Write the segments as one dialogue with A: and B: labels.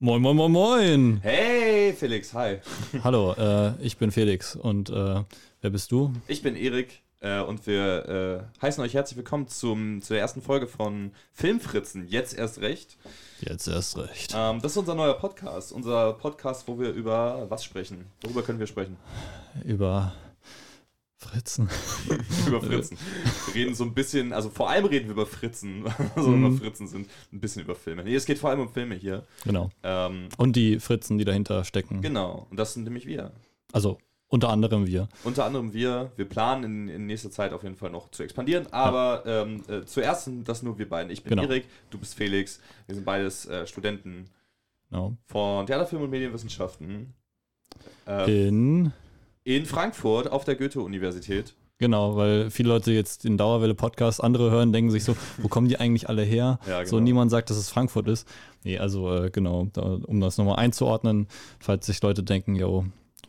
A: Moin, moin, moin, moin.
B: Hey, Felix, hi.
A: Hallo, äh, ich bin Felix und äh, wer bist du?
B: Ich bin Erik äh, und wir äh, heißen euch herzlich willkommen zum, zu der ersten Folge von Filmfritzen. Jetzt erst recht.
A: Jetzt erst recht.
B: Ähm, das ist unser neuer Podcast. Unser Podcast, wo wir über was sprechen. Worüber können wir sprechen?
A: Über Fritzen.
B: über Fritzen. Wir reden so ein bisschen, also vor allem reden wir über Fritzen, also mhm. immer Fritzen sind, ein bisschen über Filme. Nee, es geht vor allem um Filme hier.
A: Genau. Ähm, und die Fritzen, die dahinter stecken.
B: Genau, und das sind nämlich wir.
A: Also unter anderem wir.
B: Unter anderem wir. Wir planen in, in nächster Zeit auf jeden Fall noch zu expandieren, aber ja. ähm, äh, zuerst sind das nur wir beiden. Ich bin genau. Erik, du bist Felix, wir sind beides äh, Studenten genau. von Theaterfilm und Medienwissenschaften.
A: Äh, in
B: in Frankfurt auf der Goethe-Universität.
A: Genau, weil viele Leute jetzt den Dauerwelle-Podcast, andere hören, denken sich so, wo kommen die eigentlich alle her? Ja, genau. So niemand sagt, dass es Frankfurt ist. Nee, also äh, genau, da, um das nochmal einzuordnen, falls sich Leute denken, yo,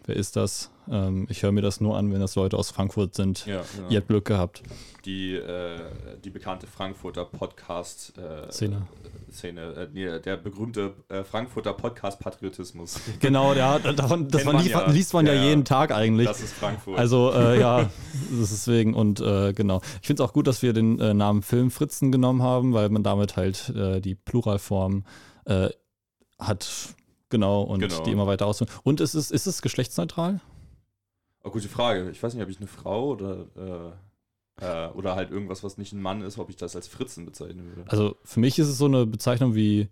A: wer ist das? Ähm, ich höre mir das nur an, wenn das Leute aus Frankfurt sind. Ja, genau. Ihr habt Glück gehabt.
B: Die, äh, die bekannte Frankfurter Podcast-Szene. Äh, Szene, äh, der berühmte äh, Frankfurter Podcast-Patriotismus.
A: Genau, der, davon, das man liest, ja. liest man ja, ja, jeden Tag eigentlich.
B: Das ist Frankfurt.
A: Also äh, ja, das ist deswegen und äh, genau. Ich finde es auch gut, dass wir den Namen Film Fritzen genommen haben, weil man damit halt die Pluralform hat Genau, und genau. die immer weiter ausführen. Und ist es, ist es geschlechtsneutral?
B: Oh, gute Frage. Ich weiß nicht, ob ich eine Frau oder, äh, äh, oder halt irgendwas, was nicht ein Mann ist, ob ich das als Fritzen bezeichnen würde.
A: Also für mich ist es so eine Bezeichnung wie,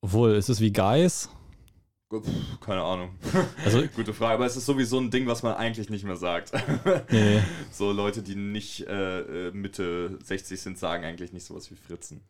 A: obwohl, ist es wie Guys?
B: Keine Ahnung. Also, Gute Frage, aber es ist sowieso ein Ding, was man eigentlich nicht mehr sagt. Nee. So Leute, die nicht äh, äh Mitte 60 sind, sagen eigentlich nicht sowas wie Fritzen.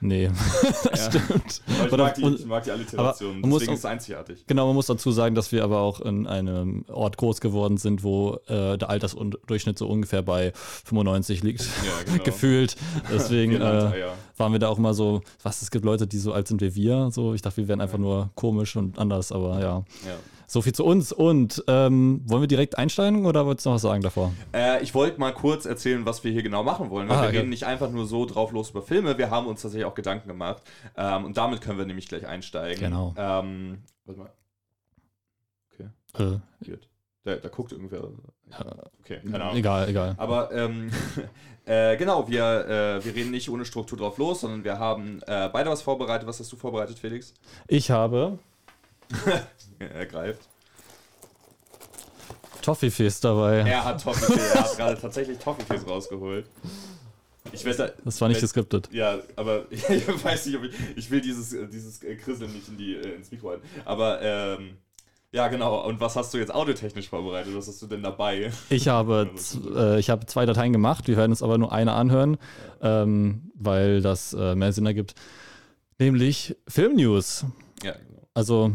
A: Nee,
B: das ja. stimmt. Aber ich, mag die, ich mag die Alliteration, deswegen auch, ist es einzigartig.
A: Genau, man muss dazu sagen, dass wir aber auch in einem Ort groß geworden sind, wo äh, der Altersdurchschnitt so ungefähr bei 95 liegt, ja, genau. gefühlt. Deswegen äh, waren wir da auch immer so, was, es gibt Leute, die so alt sind wie wir. So, ich dachte, wir wären einfach nur komisch und anders aber ja. ja. So viel zu uns. Und ähm, wollen wir direkt einsteigen oder wolltest du noch was sagen davor?
B: Äh, ich wollte mal kurz erzählen, was wir hier genau machen wollen. Ah, wir okay. reden nicht einfach nur so drauf los über Filme, wir haben uns tatsächlich auch Gedanken gemacht. Ähm, und damit können wir nämlich gleich einsteigen.
A: Genau.
B: Ähm, warte mal. Okay. Äh. Gut. Da, da, guckt irgendwer. Okay,
A: keine Ahnung. Egal, egal.
B: Aber ähm, äh, genau, wir, äh, wir reden nicht ohne Struktur drauf los, sondern wir haben äh, beide was vorbereitet. Was hast du vorbereitet, Felix?
A: Ich habe
B: er greift.
A: Toffifees dabei.
B: Er hat Toffifees, er hat gerade tatsächlich Toffifees rausgeholt.
A: Ich weiß, das war nicht geskriptet.
B: Ja, aber ich weiß nicht, ob ich. Ich will dieses, dieses Krisseln nicht in die, äh, ins Mikro halten. Aber ähm, ja, genau. Und was hast du jetzt audiotechnisch vorbereitet? Was hast du denn dabei?
A: Ich habe, äh, ich habe zwei Dateien gemacht. Wir werden uns aber nur eine anhören, ähm, weil das äh, mehr Sinn ergibt. Nämlich Filmnews.
B: Ja, genau.
A: Also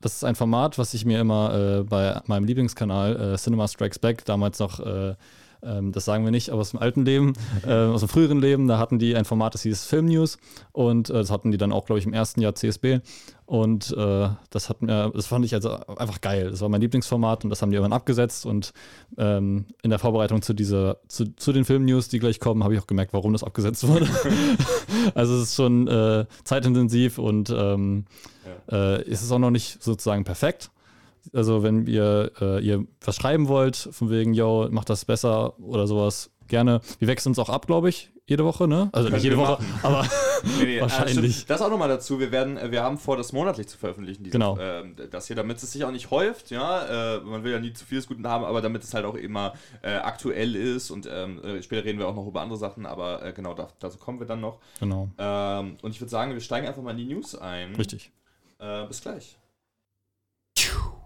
A: das ist ein Format, was ich mir immer äh, bei meinem Lieblingskanal äh, Cinema Strikes Back damals noch, äh, ähm, das sagen wir nicht, aber aus dem alten Leben, äh, aus dem früheren Leben, da hatten die ein Format, das hieß Film News und äh, das hatten die dann auch, glaube ich, im ersten Jahr CSB und äh, das hat mir, das fand ich also einfach geil. Das war mein Lieblingsformat und das haben die irgendwann abgesetzt und ähm, in der Vorbereitung zu dieser, zu, zu den Film News, die gleich kommen, habe ich auch gemerkt, warum das abgesetzt wurde. also es ist schon zeitintensiv und ähm, äh, ist es auch noch nicht sozusagen perfekt. Also wenn ihr, äh, ihr was schreiben wollt, von wegen, yo, macht das besser oder sowas, gerne. Wir wechseln uns auch ab, glaube ich, jede Woche, ne? Also Können nicht jede Woche, machen. aber nee, nee, wahrscheinlich.
B: Das auch nochmal dazu. Wir werden, äh, wir haben vor, das monatlich zu veröffentlichen.
A: Diese, genau.
B: Äh, das hier, damit es sich auch nicht häuft, ja. Äh, man will ja nie zu viel des Guten haben, aber damit es halt auch immer äh, aktuell ist und ähm, äh, später reden wir auch noch über andere Sachen, aber äh, genau, da, dazu kommen wir dann noch.
A: Genau.
B: Ähm, und ich würde sagen, wir steigen einfach mal in die News ein.
A: Richtig.
B: Bis gleich.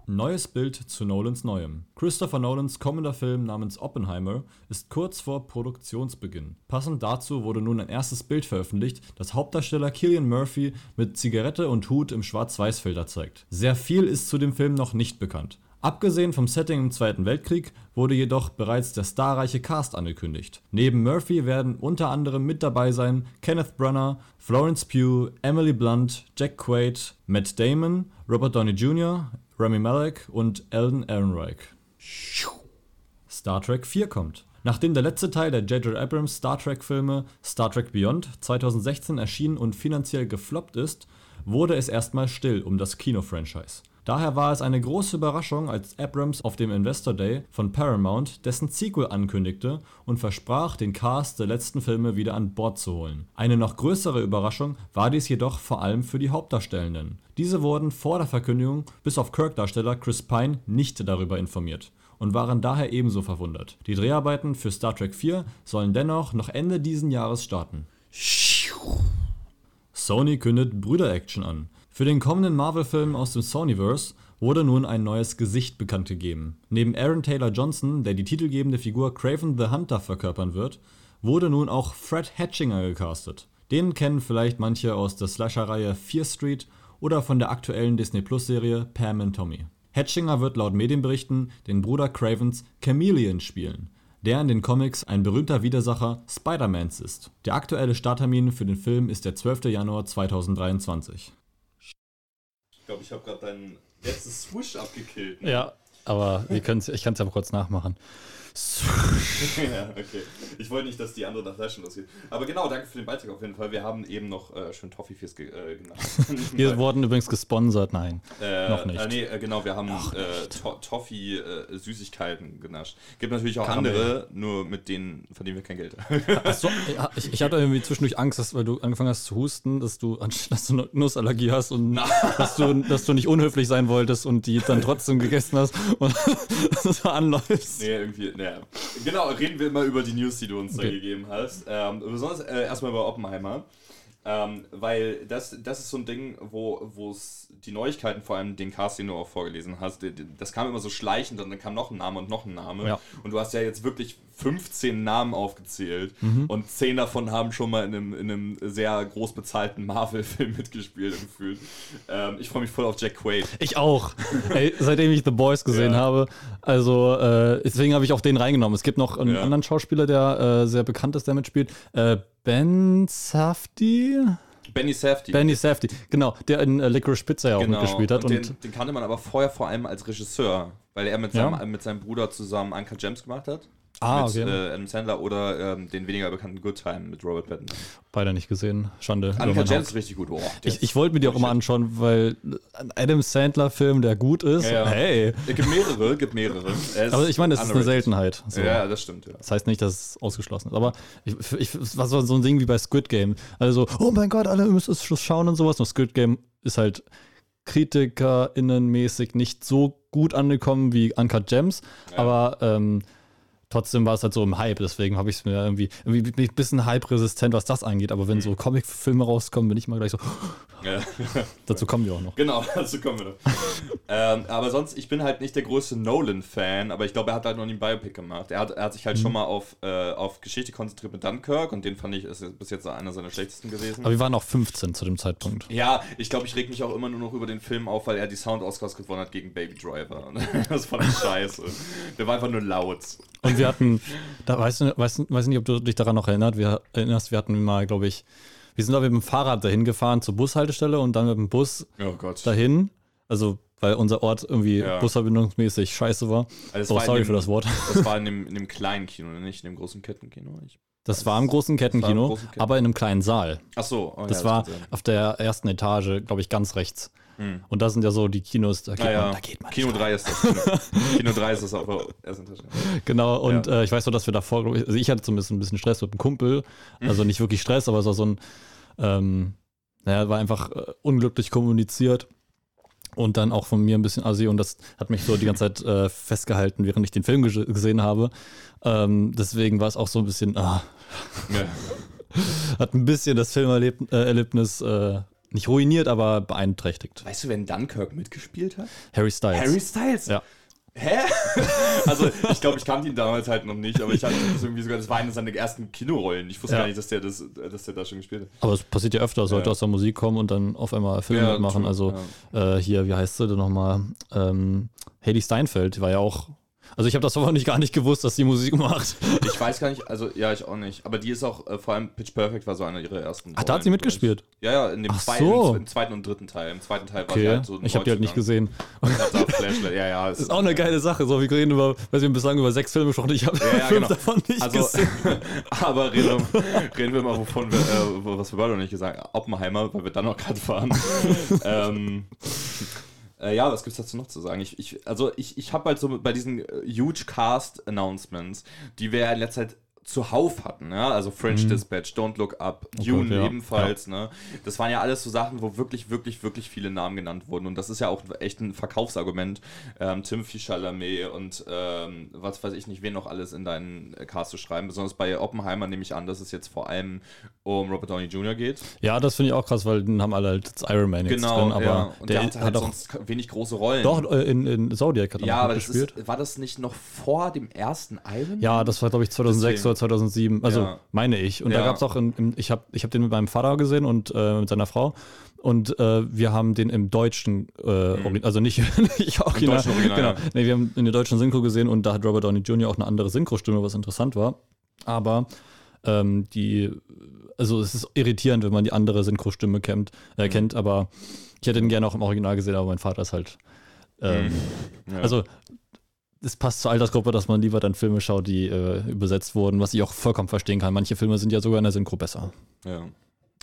C: Neues Bild zu Nolans Neuem. Christopher Nolans kommender Film namens Oppenheimer ist kurz vor Produktionsbeginn. Passend dazu wurde nun ein erstes Bild veröffentlicht, das Hauptdarsteller Killian Murphy mit Zigarette und Hut im Schwarz-Weiß-Filter zeigt. Sehr viel ist zu dem Film noch nicht bekannt. Abgesehen vom Setting im Zweiten Weltkrieg wurde jedoch bereits der starreiche Cast angekündigt. Neben Murphy werden unter anderem mit dabei sein Kenneth Branagh, Florence Pugh, Emily Blunt, Jack Quaid, Matt Damon, Robert Downey Jr., Rami Malek und Alden Ehrenreich. Star Trek 4 kommt. Nachdem der letzte Teil der J.J. Abrams Star Trek Filme Star Trek Beyond 2016 erschienen und finanziell gefloppt ist, wurde es erstmal still um das Kino-Franchise. Daher war es eine große Überraschung, als Abrams auf dem Investor Day von Paramount dessen Sequel ankündigte und versprach, den Cast der letzten Filme wieder an Bord zu holen. Eine noch größere Überraschung war dies jedoch vor allem für die Hauptdarstellenden. Diese wurden vor der Verkündigung bis auf Kirk-Darsteller Chris Pine nicht darüber informiert und waren daher ebenso verwundert. Die Dreharbeiten für Star Trek 4 sollen dennoch noch Ende diesen Jahres starten. Sony kündet Brüder-Action an. Für den kommenden Marvel-Film aus dem Sonyverse wurde nun ein neues Gesicht bekannt gegeben. Neben Aaron Taylor Johnson, der die titelgebende Figur Craven the Hunter verkörpern wird, wurde nun auch Fred Hatchinger gecastet. Den kennen vielleicht manche aus der Slasher-Reihe Fear Street oder von der aktuellen Disney Plus-Serie Pam and Tommy. Hatchinger wird laut Medienberichten den Bruder Cravens Chameleon spielen, der in den Comics ein berühmter Widersacher Spider-Mans ist. Der aktuelle Starttermin für den Film ist der 12. Januar 2023.
B: Ich glaube, ich habe gerade dein letztes Swoosh abgekillt. Ne?
A: Ja, aber wir ich kann es ja kurz nachmachen.
B: ja, okay. Ich wollte nicht, dass die andere nach Flaschen losgeht. Aber genau, danke für den Beitrag auf jeden Fall. Wir haben eben noch äh, schön Toffee-Fies ge äh, genannt.
A: wir wurden übrigens gesponsert, nein.
B: Äh, noch nicht. Äh, nee, äh, genau, wir haben äh, to Toffee-Süßigkeiten genascht. Gibt natürlich auch Karamell. andere, nur mit denen verdienen wir kein Geld.
A: Achso, ich, ich, hatte irgendwie zwischendurch Angst, dass, weil du angefangen hast zu husten, dass du, dass du eine Nussallergie hast und dass du, dass du nicht unhöflich sein wolltest und die dann trotzdem gegessen hast und das anläufst.
B: Nee, irgendwie, nee, ja. Genau, reden wir mal über die News, die du uns okay. da gegeben hast. Ähm, besonders äh, erstmal über Oppenheimer. Ähm, weil das, das ist so ein Ding, wo es die Neuigkeiten, vor allem den Cast, den du auch vorgelesen hast, das kam immer so schleichend und dann kam noch ein Name und noch ein Name. Ja. Und du hast ja jetzt wirklich 15 Namen aufgezählt mhm. und 10 davon haben schon mal in einem, in einem sehr groß bezahlten Marvel-Film mitgespielt gefühlt. Ähm, ich freue mich voll auf Jack Quaid.
A: Ich auch. Ey, seitdem ich The Boys gesehen ja. habe. Also äh, deswegen habe ich auch den reingenommen. Es gibt noch einen ja. anderen Schauspieler, der äh, sehr bekannt ist, der mitspielt. Äh, Ben Safdie.
B: Benny Safdie.
A: Benny Safdie, genau, der in äh, Licorice Pizza ja auch genau. mitgespielt hat.
B: Und, und den, den, kannte man aber vorher vor allem als Regisseur, weil er mit, ja? seinem, mit seinem Bruder zusammen Uncut Gems gemacht hat. Ah, mit okay. äh, Adam Sandler oder ähm, den weniger bekannten Good Time mit Robert Pattinson.
A: Beide nicht gesehen. Schande.
B: Annika Jens ist richtig gut. Oh,
A: ich ich wollte mir die auch immer anschauen, weil ein Adam Sandler-Film, der gut ist, ja, ja. hey.
B: Es gibt mehrere, gibt mehrere.
A: Aber ich meine, das ist eine Seltenheit.
B: So. Ja, das stimmt. Ja.
A: Das heißt nicht, dass es ausgeschlossen ist. Aber ich, ich, es war so ein Ding wie bei Squid Game. Also, oh mein Gott, alle müssen es schauen und sowas. Und Squid Game ist halt KritikerInnenmäßig nicht so gut angekommen wie Uncut Gems. Aber ähm, trotzdem war es halt so im Hype, deswegen habe ich es mir irgendwie, irgendwie ein bisschen hype-resistent, was das angeht. Aber wenn so mhm. Comic-Filme rauskommen, bin ich mal gleich so. Ja. dazu kommen wir auch noch.
B: Genau, dazu kommen wir noch. ähm, aber sonst, ich bin halt nicht der größte Nolan-Fan, aber ich glaube, er hat halt noch nie ein Biopic gemacht. Er hat, er hat sich halt mhm. schon mal auf, äh, auf Geschichte konzentriert mit Dunkirk und den fand ich, ist bis jetzt einer seiner schlechtesten gewesen.
A: Aber wir waren auch 15 zu dem Zeitpunkt.
B: Ja, ich glaube, ich reg mich auch immer nur noch über den Film auf, weil er die Sound-Oscars gewonnen hat gegen Baby Driver. das fand ich scheiße. Der war einfach nur laut.
A: Und wir hatten, da weißt du, weißt, weiß nicht, ob du dich daran noch erinnert, wir, erinnerst, wir hatten mal, glaube ich, wir sind auch mit dem Fahrrad dahin gefahren zur Bushaltestelle und dann mit dem Bus
B: oh
A: dahin. Also, weil unser Ort irgendwie ja. busverbindungsmäßig scheiße war. Also oh, sorry dem, für das Wort.
B: Das war in dem, in dem kleinen Kino, nicht in dem großen Kettenkino. Ich
A: das war im großen Kettenkino, aber in einem kleinen Saal.
B: Ach so.
A: Oh, das ja, war auf der ersten Etage, glaube ich, ganz rechts. Hm. Und das sind ja so die Kinos, da
B: geht, ja. man, da geht man. Kino 3 ist das. Kino, Kino 3 ist das aber erst in
A: Genau, und äh, ich weiß nur, dass wir davor, also ich hatte zumindest ein bisschen Stress mit dem Kumpel. Also nicht wirklich Stress, aber es war so ein, ähm, naja, war einfach äh, unglücklich kommuniziert. Und dann auch von mir ein bisschen assi und das hat mich so die ganze Zeit äh, festgehalten, während ich den Film gesehen habe. Ähm, deswegen war es auch so ein bisschen, ah, ja. hat ein bisschen das Filmerlebnis äh, nicht ruiniert, aber beeinträchtigt.
B: Weißt du, wer in Dunkirk mitgespielt hat?
A: Harry Styles.
B: Harry Styles?
A: Ja.
B: Hä? also, ich glaube, ich kannte ihn damals halt noch nicht, aber ich hatte das irgendwie sogar, das war eine seiner ersten Kinorollen. Ich wusste ja. gar nicht, dass der, das, dass der da schon gespielt hat.
A: Aber es passiert ja öfter, Leute ja. aus der Musik kommen und dann auf einmal Filme ja, mitmachen. Also, äh, hier, wie heißt sie denn nochmal? Ähm, Haley Steinfeld war ja auch Also ich habe das nicht gar nicht gewusst, dass die Musik macht.
B: Ich weiß gar nicht, also ja, ich auch nicht. Aber die ist auch, äh, vor allem Pitch Perfect war so einer ihrer ersten.
A: Ach, da hat sie mitgespielt?
B: Ja, ja, in dem
A: Ach
B: zweiten,
A: so.
B: im zweiten und dritten Teil. Im zweiten Teil
A: okay. war sie halt so Ich habe die halt nicht gesehen.
B: ja, ja.
A: Das ist auch eine geile Sache. So, wir reden über, weiß wir bislang über sechs Filme gesprochen. Ich habe ja, ja, fünf genau. davon nicht also, gesehen.
B: aber reden, reden, wir mal, wovon wir, äh, was wir beide noch nicht gesagt haben. Oppenheimer, weil wir dann noch gerade fahren. ähm, äh, ja, was gibt's dazu noch zu sagen? Ich, ich, also ich, ich habe halt so bei diesen äh, Huge Cast Announcements, die wir ja in letzter Zeit zuhauf hatten, ja, also French mhm. Dispatch, Don't Look Up, oh Dune Gott, ja. ebenfalls, ja. ne, das waren ja alles so Sachen, wo wirklich, wirklich, wirklich viele Namen genannt wurden und das ist ja auch echt ein Verkaufsargument, ähm, Timothy Chalamet und ähm, was weiß ich nicht, wen noch alles in deinen äh, Cast zu schreiben, besonders bei Oppenheimer nehme ich an, dass es jetzt vor allem um Robert Downey Jr. geht.
A: Ja, das finde ich auch krass, weil den haben alle halt Iron Man jetzt
B: genau,
A: drin, aber
B: ja. und der, der hat halt sonst wenig große Rollen.
A: Doch, äh, in, in Zodiac hat er
B: ja, aber gespielt. Ist, war das nicht noch vor dem ersten Iron Man?
A: Ja, das war glaube ich 2006 Deswegen. oder 2007, also ja. meine ich. Und ja. da gab es auch, in, in, ich habe ich hab den mit meinem Vater gesehen und äh, mit seiner Frau. Und äh, wir haben den im deutschen, äh, mhm. also nicht, nicht original, original genau. Ja. Nee, wir haben in der deutschen Synchro gesehen und da hat Robert Downey Jr. auch eine andere Synchrostimme, was interessant war. Aber ähm, die, also es ist irritierend, wenn man die andere Synchrostimme kennt, äh, mhm. kennt, aber ich hätte ihn gerne auch im Original gesehen, aber mein Vater ist halt. Ähm, mhm. ja. Also es passt zur Altersgruppe, dass man lieber dann Filme schaut, die äh, übersetzt wurden, was ich auch vollkommen verstehen kann. Manche Filme sind ja sogar in der Synchro besser.
B: Ja.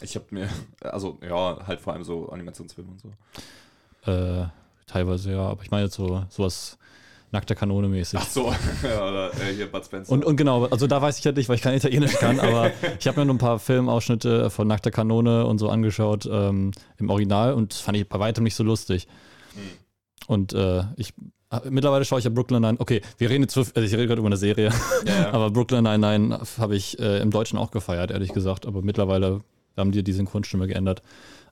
B: Ich habe mir, also ja, halt vor allem so Animationsfilme und
A: so. Äh, teilweise ja, aber ich meine jetzt so sowas nackter Kanone mäßig.
B: Ach so, ja, oder äh, hier Bud Spencer.
A: Und, und genau, also da weiß ich halt nicht, weil ich kein Italienisch kann, aber ich habe mir nur ein paar Filmausschnitte von nackter Kanone und so angeschaut ähm, im Original und das fand ich bei weitem nicht so lustig. Hm. Und äh, ich Ah, mittlerweile schaue ich ja Brooklyn Nine. Okay, wir reden jetzt, also ich rede gerade über eine Serie, ja, ja. aber Brooklyn Nine-Nine habe ich äh, im Deutschen auch gefeiert, ehrlich gesagt. Aber mittlerweile haben die die Synchronstimme geändert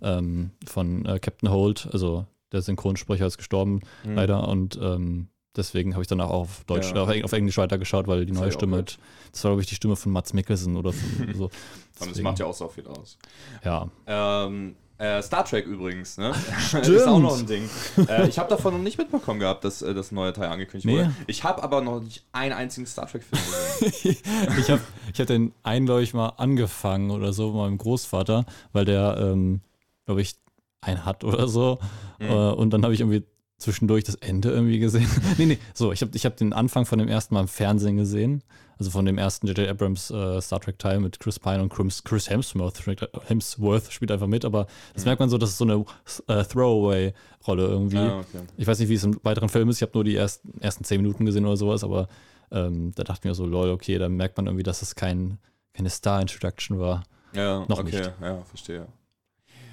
A: ähm, von äh, Captain Holt. Also der Synchronsprecher ist gestorben, mhm. leider. Und ähm, deswegen habe ich danach auch auf Deutsch, ja. auf, Englisch weitergeschaut, weil die das neue Stimme, halt, das war glaube ich die Stimme von Mats Mikkelsen oder so.
B: das macht ja auch so viel aus.
A: Ja.
B: Ähm, äh, Star Trek übrigens, ne? Stimmt. ist auch noch ein Ding. Äh, ich habe davon noch nicht mitbekommen gehabt, dass äh, das neue Teil angekündigt nee. wurde. Ich habe aber noch nicht einen einzigen Star Trek-Film
A: gesehen. ich habe ich hab den einen, glaube ich, mal angefangen oder so mit meinem Großvater, weil der, ähm, glaube ich, einen hat oder so. Mhm. Und dann habe ich irgendwie zwischendurch das Ende irgendwie gesehen. nee, nee, so, ich habe ich hab den Anfang von dem ersten Mal im Fernsehen gesehen also von dem ersten J.J. Abrams äh, Star Trek Teil mit Chris Pine und Chris, Chris Hemsworth, Hemsworth spielt einfach mit, aber das mhm. merkt man so, das ist so eine äh, Throwaway-Rolle irgendwie. Ah, okay. Ich weiß nicht, wie es im weiteren Film ist, ich habe nur die ersten, ersten zehn Minuten gesehen oder sowas, aber ähm, da dachte ich mir so, lol, okay, da merkt man irgendwie, dass es kein, keine Star-Introduction war.
B: Ja, Noch okay, nicht. ja, verstehe.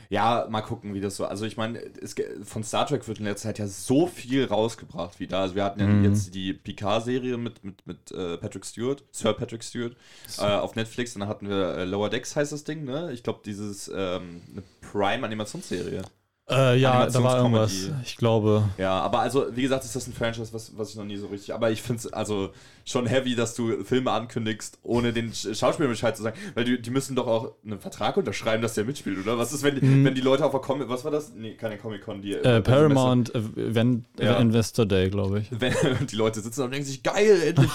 B: Ja, mal gucken, wie das so. Also ich meine, von Star Trek wird in letzter Zeit ja so viel rausgebracht wieder. Also wir hatten ja mhm. jetzt die Picard-Serie mit, mit, mit äh, Patrick Stewart, Sir Patrick Stewart, äh, auf Netflix. Und dann hatten wir äh, Lower Decks heißt das Ding, ne? Ich glaube, dieses ähm, eine Prime-Animationsserie.
A: Äh, ja, da war irgendwas, ich glaube.
B: Ja, aber also, wie gesagt, ist das ein Franchise, was, was ich noch nie so richtig. Aber ich finde es also schon heavy, dass du Filme ankündigst, ohne den Schauspieler Bescheid zu sagen. Weil die, die müssen doch auch einen Vertrag unterschreiben, dass der mitspielt, oder? Was ist, wenn, mhm. wenn die Leute auf der Comic. Was war das? Nee, keine Comic-Con, die.
A: Äh, Paramount Event, ja. Investor Day, glaube ich.
B: Wenn die Leute sitzen und denken sich, geil, endlich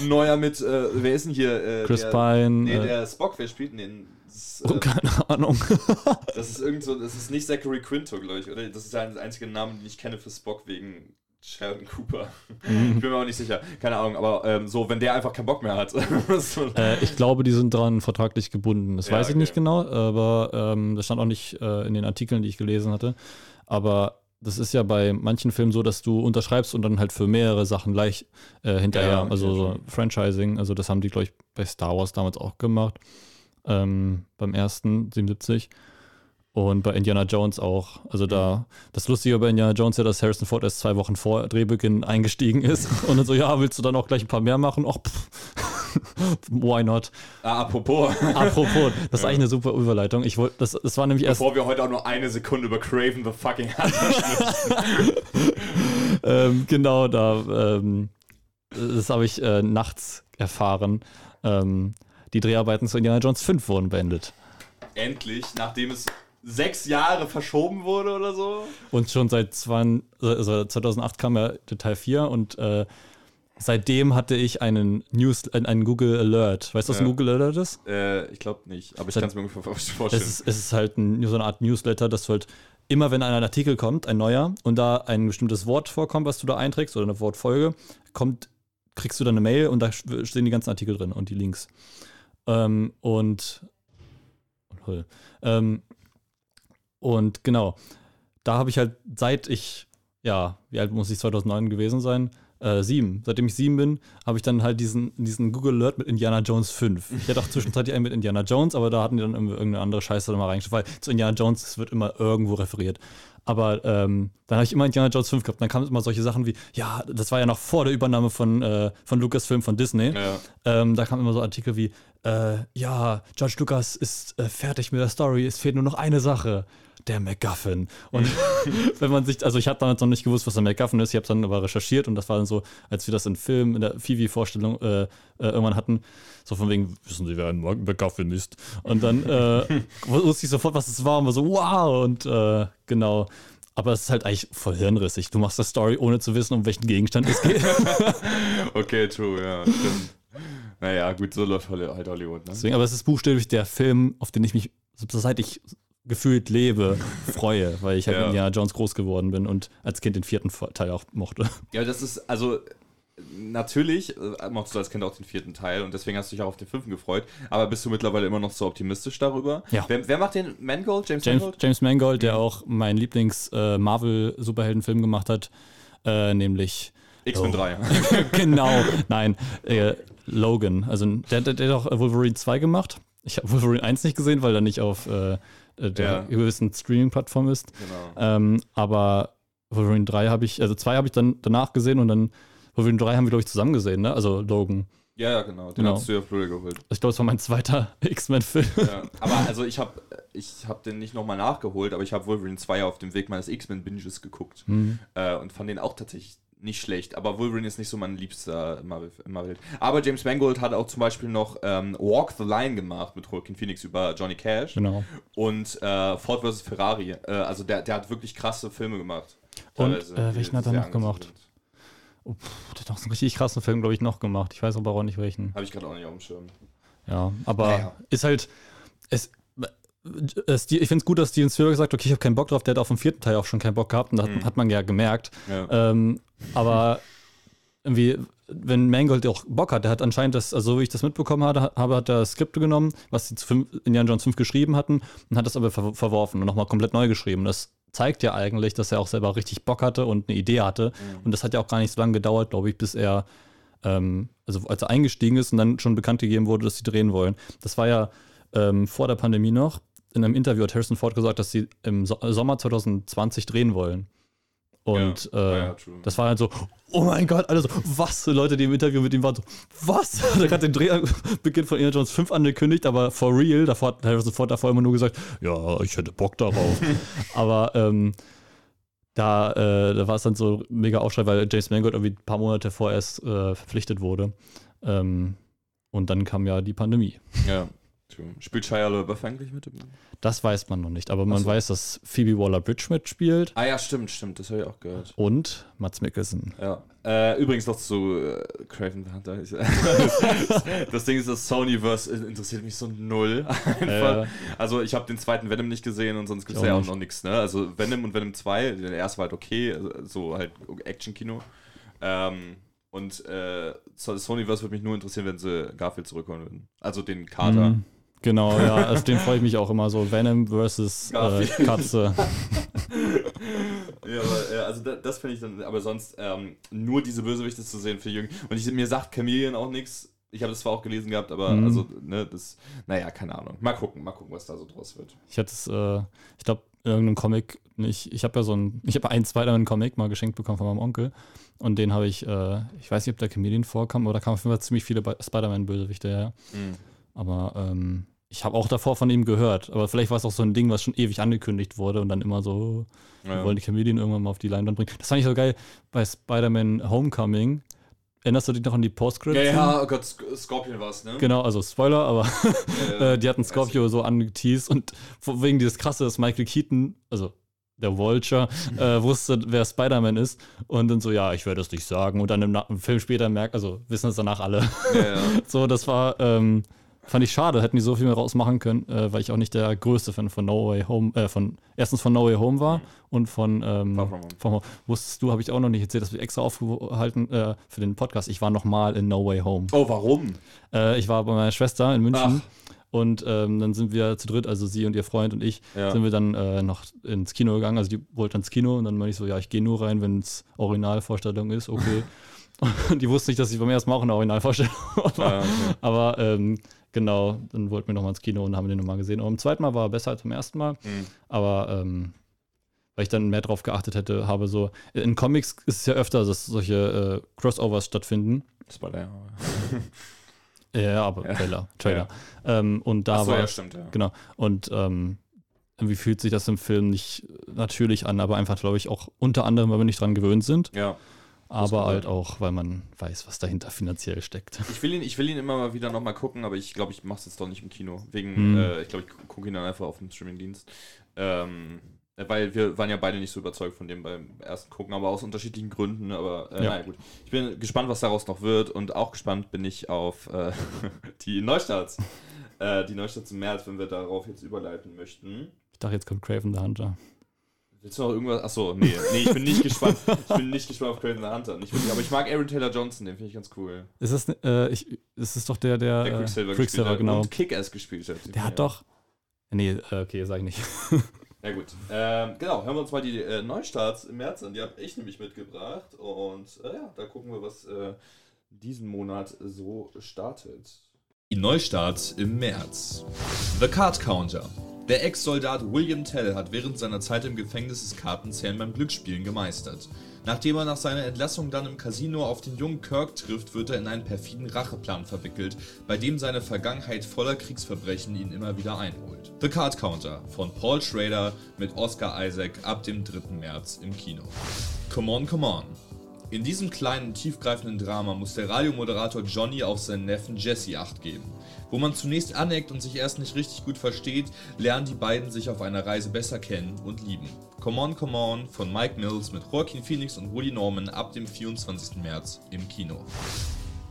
B: neuer mit. Äh, wer ist denn hier? Äh,
A: Chris
B: der,
A: Pine.
B: Nee, äh, der Spock, wer spielt denn den?
A: Ist, oh, keine Ahnung.
B: das ist irgend so, das ist nicht Zachary Quinto, glaube ich, oder? Das ist der einzige Name, den ich kenne für Spock wegen Sheldon Cooper. Mhm. Ich bin mir auch nicht sicher. Keine Ahnung, aber ähm, so, wenn der einfach keinen Bock mehr hat.
A: so. äh, ich glaube, die sind dran vertraglich gebunden. Das ja, weiß ich okay. nicht genau, aber ähm, das stand auch nicht äh, in den Artikeln, die ich gelesen hatte. Aber das ist ja bei manchen Filmen so, dass du unterschreibst und dann halt für mehrere Sachen gleich äh, hinterher, ja, also so Franchising, also das haben die, glaube ich, bei Star Wars damals auch gemacht ähm, beim ersten 77. Und bei Indiana Jones auch. Also da, das Lustige bei Indiana Jones ja, dass Harrison Ford erst zwei Wochen vor Drehbeginn eingestiegen ist. Und dann so, ja, willst du dann auch gleich ein paar mehr machen? Och, why not?
B: Ah, apropos.
A: Apropos, das ist ja. eigentlich eine super Überleitung. Ich wollte, das, das war nämlich
B: erst. Bevor wir heute auch nur eine Sekunde über Craven the fucking Hunter
A: ähm, Genau, da, ähm, das habe ich äh, nachts erfahren. Ähm, die Dreharbeiten zu Indiana Jones 5 wurden beendet.
B: Endlich, nachdem es sechs Jahre verschoben wurde oder so.
A: Und schon seit 20, also 2008 kam ja Teil 4 und äh, seitdem hatte ich einen News, einen Google Alert. Weißt du, was ja. ein Google Alert ist?
B: Äh, ich glaube nicht, aber ich kann es mir ungefähr vorstellen.
A: Es ist, es ist halt ein, so eine Art Newsletter, dass du halt immer, wenn ein Artikel kommt, ein neuer, und da ein bestimmtes Wort vorkommt, was du da einträgst, oder eine Wortfolge, kommt, kriegst du dann eine Mail und da stehen die ganzen Artikel drin und die Links. Ähm, und ähm, und genau, da habe ich halt, seit ich, ja, wie alt muss ich 2009 gewesen sein? Äh, sieben. Seitdem ich sieben bin, habe ich dann halt diesen, diesen Google Alert mit Indiana Jones 5. Ich hatte auch zwischenzeitlich einen mit Indiana Jones, aber da hatten die dann irgendeine andere Scheiße mal reingeschrieben, weil zu Indiana Jones es wird immer irgendwo referiert. Aber ähm, dann habe ich immer Indiana Jones 5 gehabt. Dann kamen immer solche Sachen wie, ja, das war ja noch vor der Übernahme von, äh, von Lucasfilm von Disney. Ja. Ähm, da kamen immer so Artikel wie, äh, ja, George Lucas ist äh, fertig mit der Story, es fehlt nur noch eine Sache der MacGuffin. Und wenn man sich, also ich habe damals noch nicht gewusst, was der MacGuffin ist, ich habe dann aber recherchiert und das war dann so, als wir das in Film, in der Fivi-Vorstellung äh, äh, irgendwann hatten, so von wegen, wissen Sie, wer ein MacGuffin ist? Und dann äh, wusste ich sofort, was es war und war so, wow! Und äh, genau. Aber es ist halt eigentlich voll hirnrissig. Du machst das Story, ohne zu wissen, um welchen Gegenstand es geht.
B: okay, true, ja, stimmt. Naja, gut, so läuft halt Hollywood. Ne?
A: Deswegen, aber es ist buchstäblich der Film, auf den ich mich, seit ich gefühlt lebe, freue, weil ich halt ja. mit Indiana Jones groß geworden bin und als Kind den vierten Teil auch mochte.
B: Ja, das ist, also natürlich äh, mochtest du als Kind auch den vierten Teil und deswegen hast du dich auch auf den fünften gefreut, aber bist du mittlerweile immer noch so optimistisch darüber?
A: Ja.
B: Wer, wer macht den Mangold?
A: James, James Mangold? James Mangold, der auch meinen Lieblings-Marvel-Superheldenfilm äh, gemacht hat, äh, nämlich
B: X-Men oh. 3.
A: genau, nein, äh, Logan. Also der, der, der hat auch Wolverine 2 gemacht. Ich habe Wolverine 1 nicht gesehen, weil er nicht auf äh, äh, der ja. gewissen Streaming-Plattform ist. Genau. Ähm, aber Wolverine 3 habe ich, also 2 habe ich dann danach gesehen und dann Wolverine 3 haben wir, glaube ich, zusammen gesehen, ne? Also Logan.
B: Ja, ja, genau. Den genau. hast du ja auf Blu-ray geholt.
A: Ich glaube, es war mein zweiter X-Men-Film.
B: Ja, aber also ich habe ich hab den nicht nochmal nachgeholt, aber ich habe Wolverine 2 auf dem Weg meines X-Men-Binges geguckt mhm. äh, und fand den auch tatsächlich nicht schlecht, aber Wolverine ist nicht so mein liebster Marvel. Marvel. Aber James Mangold hat auch zum Beispiel noch ähm, Walk the Line gemacht mit Joaquin Phoenix über Johnny Cash.
A: Genau.
B: Und äh, Ford vs. Ferrari. Äh, also der, der hat wirklich krasse Filme gemacht.
A: Und äh, welchen hat er noch gemacht? Oh, pff, der hat noch so einen richtig krassen Film, glaube ich, noch gemacht. Ich weiß aber auch nicht welchen.
B: Habe ich gerade auch nicht auf dem Schirm.
A: Ja, aber naja. ist halt. Es, ich finde es gut, dass Steven Spielberg sagt, okay, ich habe keinen Bock drauf. Der hat auf dem vierten Teil auch schon keinen Bock gehabt und das mhm. hat man ja gemerkt. Ja. Ähm, aber irgendwie, wenn Mangold auch Bock hat, der hat anscheinend das, also so wie ich das mitbekommen habe, hat er Skripte genommen, was sie zu Indiana Jones 5 geschrieben hatten und hat das aber ver verworfen und nochmal komplett neu geschrieben. Das zeigt ja eigentlich, dass er auch selber richtig Bock hatte und eine Idee hatte. Mhm. Und das hat ja auch gar nicht so lange gedauert, glaube ich, bis er, ähm, also als er eingestiegen ist und dann schon bekannt gegeben wurde, dass sie drehen wollen. Das war ja ähm, vor der Pandemie noch in einem Interview hat Harrison Ford gesagt, dass sie im so Sommer 2020 drehen wollen. Und ja, äh, ja, das war halt so, oh mein Gott, alle so, was? Leute, die im Interview mit ihm waren so, was? Hat den Drehbeginn von Indiana Jones 5 angekündigt, aber for real, davor hat Harrison Ford davor immer nur gesagt, ja, ich hätte Bock darauf. aber ähm, da, äh, da war es dann so mega Aufschrei, weil James Mangold irgendwie ein paar Monate vorerst äh, verpflichtet wurde. Ähm, und dann kam ja die Pandemie.
B: Ja. Spielt Shia LaBeouf eigentlich mit?
A: Das weiß man noch nicht, aber man so. weiß, dass Phoebe Waller-Bridge mitspielt.
B: Ah ja, stimmt, stimmt, das habe ich auch gehört.
A: Und Mats Mikkelsen.
B: Ja. Äh, übrigens noch zu äh, Craven the Hunter. das Ding ist, das Sonyverse interessiert mich so null. Äh, also ich habe den zweiten Venom nicht gesehen und sonst gibt es ja auch noch nichts. Ne? Also Venom und Venom 2, der erste war halt okay, also, so halt Action-Kino. Ähm, und äh, Sonyverse würde mich nur interessieren, wenn sie Garfield zurückholen würden. Also den Kater. Mhm.
A: Genau, ja, also dem freue ich mich auch immer so. Venom versus äh, Katze.
B: ja, aber, ja, also das, das finde ich dann, aber sonst ähm, nur diese Bösewichte zu sehen für Jürgen. Und ich, mir sagt Chameleon auch nichts. Ich habe das zwar auch gelesen gehabt, aber mhm. also, ne, das, naja, keine Ahnung. Mal gucken, mal gucken, was da so draus wird.
A: Ich hatte es, äh, ich glaube, irgendeinem Comic, ich, ich habe ja so ein, ich habe einen Spider-Man-Comic mal geschenkt bekommen von meinem Onkel. Und den habe ich, äh, ich weiß nicht, ob der Chameleon vorkam, aber da kamen auf jeden Fall ziemlich viele Spider-Man-Bösewichte her. Mhm. Aber ähm, ich habe auch davor von ihm gehört. Aber vielleicht war es auch so ein Ding, was schon ewig angekündigt wurde und dann immer so, ja. wir wollen die Comedian irgendwann mal auf die Leinwand bringen. Das fand ich so geil bei Spider-Man Homecoming. Erinnerst du dich noch an die Postscript?
B: Ja, ja, oh Gott, Scorpion war es, ne?
A: Genau, also Spoiler, aber ja, ja, die hatten Scorpio so angeteased und wegen dieses krasse, dass Michael Keaton, also der Vulture, äh, wusste, wer Spider-Man ist. Und dann so, ja, ich werde es nicht sagen. Und dann im, im, Film später merkt, also wissen es danach alle. Ja, ja. so, das war, ähm, fand ich schade, hätten die so viel mehr rausmachen können, äh, weil ich auch nicht der größte Fan von No Way Home, äh, von erstens von No Way Home war und von, ähm, von wusstest du, habe ich auch noch nicht erzählt, dass wir extra aufgehalten äh, für den Podcast. Ich war noch mal in No Way Home.
D: Oh, warum?
A: Äh, ich war bei meiner Schwester in München. Ach. Und ähm, dann sind wir zu dritt, also sie und ihr Freund und ich, ja. sind wir dann äh, noch ins Kino gegangen. Also die wollten ins Kino und dann meinte ich so, ja, ich gehe nur rein, wenn es Originalvorstellung ist, okay. und die wusste nicht, dass ich beim ersten Mal auch eine Originalvorstellung war. Ja, okay. Aber ähm, genau, dann wollten wir nochmal ins Kino und haben den nochmal gesehen. Und beim zweiten Mal war er besser als beim ersten Mal. Mhm. Aber ähm, weil ich dann mehr drauf geachtet hätte, habe so, in Comics ist es ja öfter, dass solche äh, Crossovers stattfinden. War der. Ja, aber ja. Trailer. Trailer. Ja. Ähm, und da so, war. Ja, stimmt, ja. Genau. Und ähm, irgendwie fühlt sich das im Film nicht natürlich an, aber einfach, glaube ich, auch unter anderem, weil wir nicht dran gewöhnt sind. Ja. Aber halt auch, weil man weiß, was dahinter finanziell steckt.
D: Ich will ihn, ich will ihn immer mal wieder nochmal gucken, aber ich glaube, ich mache es jetzt doch nicht im Kino. Wegen, mhm. äh, ich glaube, ich gucke ihn dann einfach auf dem Streamingdienst. Ähm, weil wir waren ja beide nicht so überzeugt von dem beim ersten Gucken, aber aus unterschiedlichen Gründen. Aber äh, ja. naja, gut. Ich bin gespannt, was daraus noch wird und auch gespannt bin ich auf äh, die Neustarts. äh, die Neustarts im März, wenn wir darauf jetzt überleiten möchten.
A: Ich dachte, jetzt kommt Craven the Hunter.
D: Willst du noch irgendwas? Achso, nee, nee, ich bin nicht gespannt. Ich bin nicht gespannt auf Craven the Hunter. Ich bin, aber ich mag Aaron Taylor Johnson, den finde ich ganz cool.
A: Ist das, äh, ich, ist das doch der, der, der
D: Quicksilver, Quicksilver genau. und Kick-Ass gespielt hat.
A: Der hat doch. Nee, äh, okay, sag ich nicht.
D: Ja gut. Ähm, genau, hören wir uns mal die äh, Neustarts im März an. Die habe ich nämlich mitgebracht. Und äh, ja, da gucken wir, was äh, diesen Monat so startet.
B: Die Neustarts im März. The Card Counter. Der Ex-Soldat William Tell hat während seiner Zeit im Gefängnis das Kartenzählen beim Glücksspielen gemeistert. Nachdem er nach seiner Entlassung dann im Casino auf den jungen Kirk trifft, wird er in einen perfiden Racheplan verwickelt, bei dem seine Vergangenheit voller Kriegsverbrechen ihn immer wieder einholt. The Card Counter von Paul Schrader mit Oscar Isaac ab dem 3. März im Kino. Come on, come on. In diesem kleinen, tiefgreifenden Drama muss der Radiomoderator Johnny auf seinen Neffen Jesse acht geben. Wo man zunächst aneckt und sich erst nicht richtig gut versteht, lernen die beiden sich auf einer Reise besser kennen und lieben. Come On Come On von Mike Mills mit Joaquin Phoenix und Woody Norman ab dem 24. März im Kino.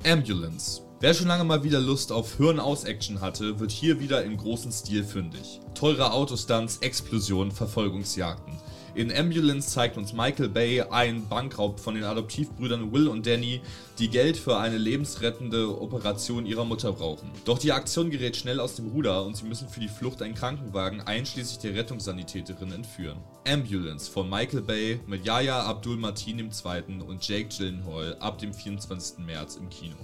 B: Ambulance. Wer schon lange mal wieder Lust auf Hirn-aus-Action hatte, wird hier wieder im großen Stil fündig. Teure Autostunts, Explosionen, Verfolgungsjagden. In Ambulance zeigt uns Michael Bay einen Bankraub von den Adoptivbrüdern Will und Danny, die Geld für eine lebensrettende Operation ihrer Mutter brauchen. Doch die Aktion gerät schnell aus dem Ruder und sie müssen für die Flucht einen Krankenwagen einschließlich der Rettungssanitäterin entführen. Ambulance von Michael Bay mit Yaya Abdul Martin II. und Jake Gyllenhaal ab dem 24. März im Kino.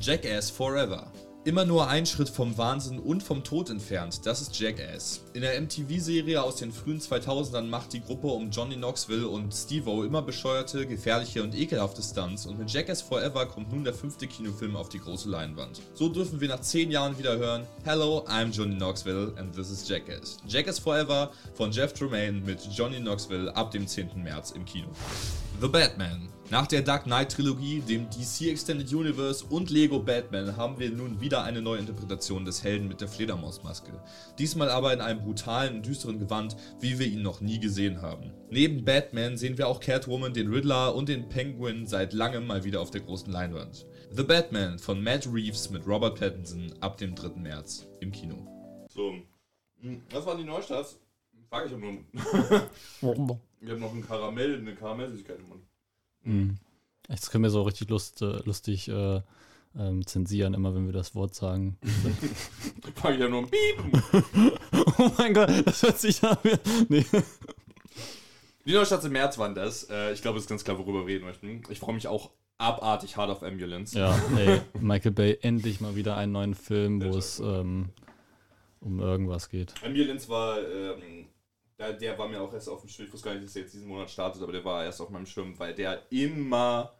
B: Jackass Forever Immer nur ein Schritt vom Wahnsinn und vom Tod entfernt, das ist Jackass. In der MTV-Serie aus den frühen 2000ern macht die Gruppe um Johnny Knoxville und Steve-O immer bescheuerte, gefährliche und ekelhafte Stunts und mit Jackass Forever kommt nun der fünfte Kinofilm auf die große Leinwand. So dürfen wir nach 10 Jahren wieder hören, Hello, I'm Johnny Knoxville and this is Jackass. Jackass Forever von Jeff Tremaine mit Johnny Knoxville ab dem 10. März im Kino. The Batman. Nach der Dark Knight Trilogie, dem DC Extended Universe und Lego Batman haben wir nun wieder eine neue Interpretation des Helden mit der Fledermausmaske. Diesmal aber in einem brutalen und düsteren Gewand, wie wir ihn noch nie gesehen haben. Neben Batman sehen wir auch Catwoman, den Riddler und den Penguin seit langem mal wieder auf der großen Leinwand. The Batman von Matt Reeves mit Robert Pattinson ab dem 3. März im Kino.
D: So, hm, was waren die Neustarts? Frage ich nur. Wir haben noch ein Karamell, eine Karamellsüßigkeit im Mund.
A: Mhm. Jetzt können wir so richtig Lust, äh, lustig äh, ähm, zensieren, immer wenn wir das Wort sagen.
D: Fange ich ja nur ein Piep.
A: oh mein Gott, das hört sich an. Nee.
D: Die Neustadt im März waren das. Äh, ich glaube, es ist ganz klar, worüber wir reden möchten. Ich freue mich auch abartig hart auf Ambulance.
A: Ja, ey, Michael Bay endlich mal wieder einen neuen Film, wo es ähm, um irgendwas geht.
D: Ambulance war ähm, der, der war mir auch erst auf dem Schirm. Ich wusste gar nicht, dass er jetzt diesen Monat startet, aber der war erst auf meinem Schirm, weil der immer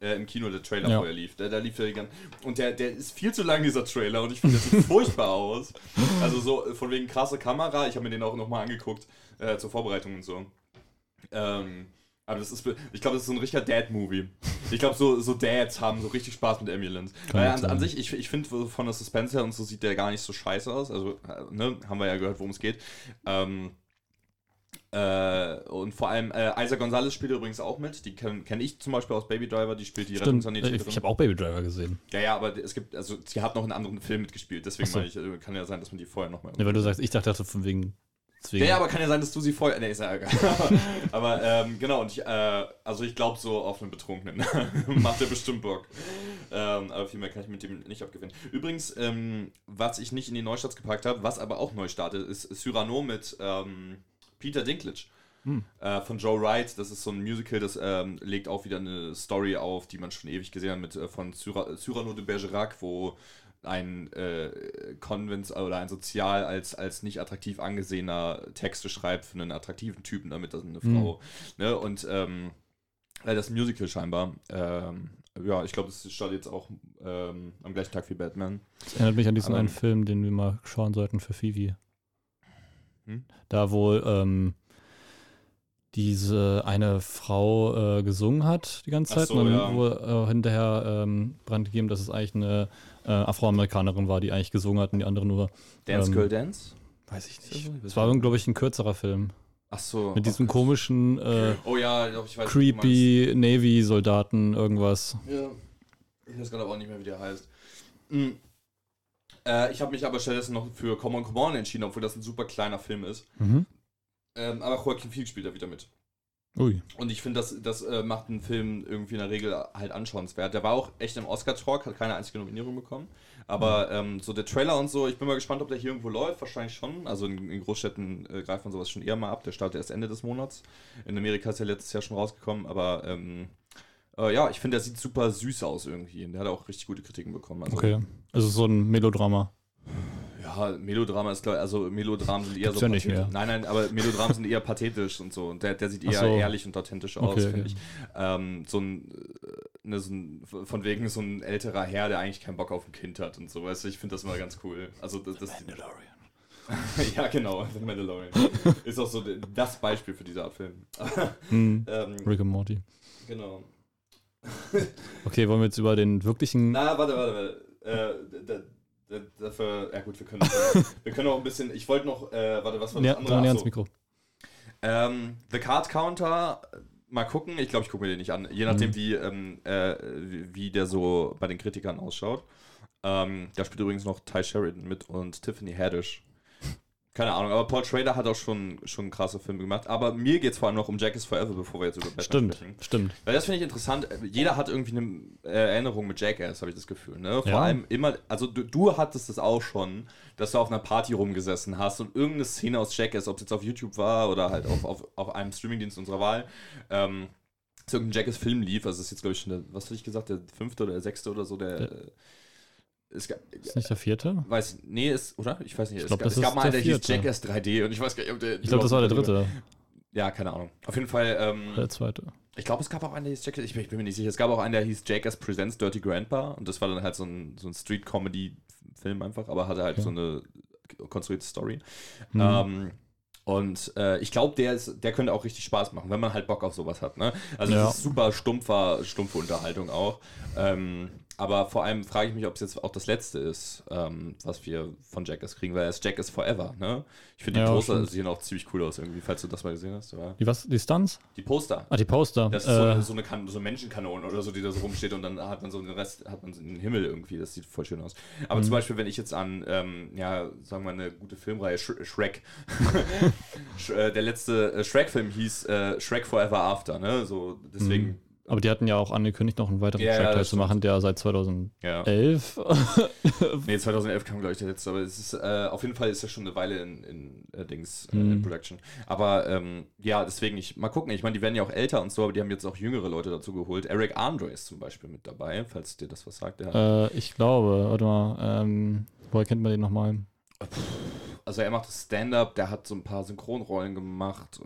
D: äh, im Kino der Trailer ja. vorher lief. Der, der lief der ganz, und der, der ist viel zu lang, dieser Trailer, und ich finde, der sieht furchtbar aus. Also so äh, von wegen krasse Kamera. Ich habe mir den auch nochmal angeguckt äh, zur Vorbereitung und so. Ähm, aber das ist, ich glaube, das ist so ein richtiger Dad-Movie. Ich glaube, so, so Dads haben so richtig Spaß mit Ambulance. Weil an, an, sich, ich, ich finde von der Suspense her und so sieht der gar nicht so scheiße aus. Also, äh, ne, haben wir ja gehört, worum es geht. Ähm,
B: Äh, und vor allem äh, Isa Gonzalez spielt übrigens auch mit. Die kenne kenn ich zum Beispiel aus Baby Driver. Die spielt die
A: Rettungssanitäterin. Ich habe auch Baby Driver gesehen.
B: Ja, ja, aber es gibt, also sie hat noch einen anderen Film mitgespielt. Deswegen so. meine ich, äh, kann ja sein, dass man die vorher nochmal.
A: Ja, weil du sagst, ich dachte von wegen.
B: Deswegen. Ja, ja, aber kann ja sein, dass du sie vorher. Nee, ist ja egal. aber ähm, genau, und ich, äh, also ich glaube so auf einen Betrunkenen. Macht der bestimmt Bock. Ähm, aber viel mehr kann ich mit dem nicht abgewinnen. Übrigens, ähm, was ich nicht in die Neustarts gepackt habe, was aber auch neu startet, ist Cyrano mit ähm, Peter Dinklage. Hm. Äh, von Joe Wright. Das ist so ein Musical, das ähm, legt auch wieder eine Story auf, die man schon ewig gesehen hat, mit, äh, von Cyrano de Bergerac, wo ein äh, Konvents oder ein Sozial als, als nicht attraktiv angesehener Texte schreibt für einen attraktiven Typen, damit das eine hm. Frau. Ne? Und ähm, äh, das Musical scheinbar. Ähm, ja, ich glaube, das startet jetzt auch ähm, am gleichen Tag wie Batman.
A: Das erinnert mich an diesen einen Film, den wir mal schauen sollten für Phoebe. Hm? Da wohl ähm, diese eine Frau äh, gesungen hat die ganze Zeit so, und dann ja. wurde äh, hinterher ähm, brand gegeben, dass es eigentlich eine äh, Afroamerikanerin war, die eigentlich gesungen hat und die andere nur.
B: Dance ähm, Girl Dance?
A: Weiß ich nicht. Es war, glaube ich, ein kürzerer Film.
B: Ach so.
A: Mit diesem okay. komischen, äh,
B: oh ja, ich weiß,
A: creepy Navy-Soldaten, irgendwas.
B: Ja. Ich weiß gerade auch nicht mehr, wie der heißt. Mhm. Äh, ich habe mich aber stattdessen noch für Common Command entschieden, obwohl das ein super kleiner Film ist. Mhm. Ähm, aber Joaquin Phoenix spielt da wieder mit. Ui. Und ich finde, das, das äh, macht einen Film irgendwie in der Regel halt anschauenswert. Der war auch echt im Oscar-Talk, hat keine einzige Nominierung bekommen. Aber ähm, so der Trailer und so, ich bin mal gespannt, ob der hier irgendwo läuft. Wahrscheinlich schon. Also in, in Großstädten äh, greift man sowas schon eher mal ab. Der startet erst Ende des Monats. In Amerika ist ja letztes Jahr schon rausgekommen. Aber ähm, äh, ja, ich finde, der sieht super süß aus irgendwie. Und der hat auch richtig gute Kritiken bekommen.
A: Also, okay. Also so ein Melodrama.
B: Ja, Melodrama ist, glaube also Melodramen sind eher Gibt's so ja
A: nicht mehr.
B: Nein, nein, aber Melodramen sind eher pathetisch und so. Und der, der sieht eher so. ehrlich und authentisch aus, okay, finde okay. ich. Ähm, so, ein, äh, ne, so ein, von wegen so ein älterer Herr, der eigentlich keinen Bock auf ein Kind hat und so, weißt du, ich finde das immer ganz cool. Also das, das Mandalorian. ja, genau, The Mandalorian. ist auch so das Beispiel für diese Art Film.
A: mm, ähm, Rick and Morty.
B: Genau.
A: Okay, wollen wir jetzt über den wirklichen.
B: Na, warte, warte, warte. Äh, dafür, ja gut, wir können, auch, wir können auch ein bisschen, ich wollte noch, äh, warte, was war das
A: ja, andere? Ja, so. Mikro.
B: Ähm, The Card Counter, mal gucken, ich glaube, ich gucke mir den nicht an, je nachdem, mhm. wie, ähm, äh, wie, wie, der so bei den Kritikern ausschaut. Ähm, da spielt übrigens noch Ty Sheridan mit und Tiffany Haddish. Keine Ahnung, aber Paul Schrader hat auch schon, schon krasse Filme gemacht. Aber mir geht es vor allem noch um Jack is Forever, bevor wir jetzt über
A: Batman stimmt, sprechen. Stimmt,
B: Weil das finde ich interessant. Jeder hat irgendwie eine Erinnerung mit Jackass, habe ich das Gefühl. Ne? Vor ja. allem immer, also du, du, hattest das auch schon, dass du auf einer Party rumgesessen hast und irgendeine Szene aus Jackass, ob es jetzt auf YouTube war oder halt auf, auf, auf einem Streamingdienst unserer Wahl, ähm, irgendein Jackass-Film lief. Also das ist jetzt, glaube ich, schon der, was hatte ich gesagt, der fünfte oder der sechste oder so, der. der
A: es gab, ist nicht der vierte?
B: Weiß, nee, ist, oder? Ich weiß nicht.
A: Ich glaub,
B: es,
A: es gab mal einen, der hieß
B: Jackass 3D und ich weiß gar nicht, ob der.
A: Ich glaube, das war der dritte.
B: Ja, keine Ahnung. Auf jeden Fall. Ähm,
A: der zweite.
B: Ich glaube, es gab auch einen, der hieß Jackass, ich bin, ich bin, mir nicht sicher. Es gab auch einen, der hieß Jackass Presents Dirty Grandpa und das war dann halt so ein, so ein Street-Comedy-Film einfach, aber hatte halt okay. so eine konstruierte Story. Mhm. Ähm, und äh, ich glaube, der, der könnte auch richtig Spaß machen, wenn man halt Bock auf sowas hat. Ne? Also, ja. das ist super stumpfer, stumpfe Unterhaltung auch. Ähm, aber vor allem frage ich mich, ob es jetzt auch das letzte ist, ähm, was wir von Jackass kriegen, weil es Jackass Forever, ne? Ich finde die ja, Poster sehen auch ziemlich cool aus irgendwie, falls du das mal gesehen hast. Oder?
A: Die was? Die Stunts?
B: Die Poster.
A: Ah, die Poster.
B: Das ist äh, so, so, eine kan so Menschenkanone oder so, die da so rumsteht und dann hat man so den Rest, hat man so den Himmel irgendwie, das sieht voll schön aus. Aber mhm. zum Beispiel, wenn ich jetzt an, ähm, ja, sagen wir mal, eine gute Filmreihe, Sh Shrek, äh, der letzte äh, Shrek-Film hieß äh, Shrek Forever After, ne? So, deswegen. Mhm
A: aber die hatten ja auch angekündigt, noch einen weiteren ja, Trackteil ja, zu machen, der seit 2011. Ja.
B: nee, 2011 kam, glaube ich, der letzte, aber es ist, äh, auf jeden Fall ist er schon eine Weile in, in äh, Dings, äh, mhm. in Production. Aber ähm, ja, deswegen, ich mal gucken, ich meine, die werden ja auch älter und so, aber die haben jetzt auch jüngere Leute dazu geholt. Eric Andre ist zum Beispiel mit dabei, falls dir das was sagt.
A: Äh, ich glaube, warte mal, ähm, woher kennt man den nochmal?
B: Also er macht das Stand-up, der hat so ein paar Synchronrollen gemacht.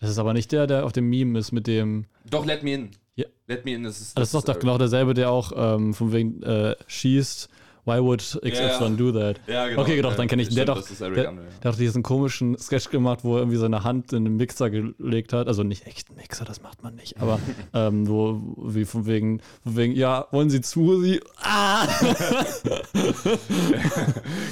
A: Das ist aber nicht der, der auf dem Meme ist mit dem.
B: Doch, Let Me In.
A: Ja.
B: Let Me In
A: ist es. Das, das ist doch genau derselbe, der auch ähm, von wegen äh, schießt. Why would XY ja, do that?
B: Ja, genau.
A: Okay, doch, dann kenne ich ihn. Der, doch, der, der, hat doch diesen komischen Sketch gemacht, wo er irgendwie seine Hand in den Mixer gelegt hat. Also nicht echten Mixer, das macht man nicht. Aber ähm, wo, wie von wegen, von wegen, ja, wollen Sie zu, Sie? Ah!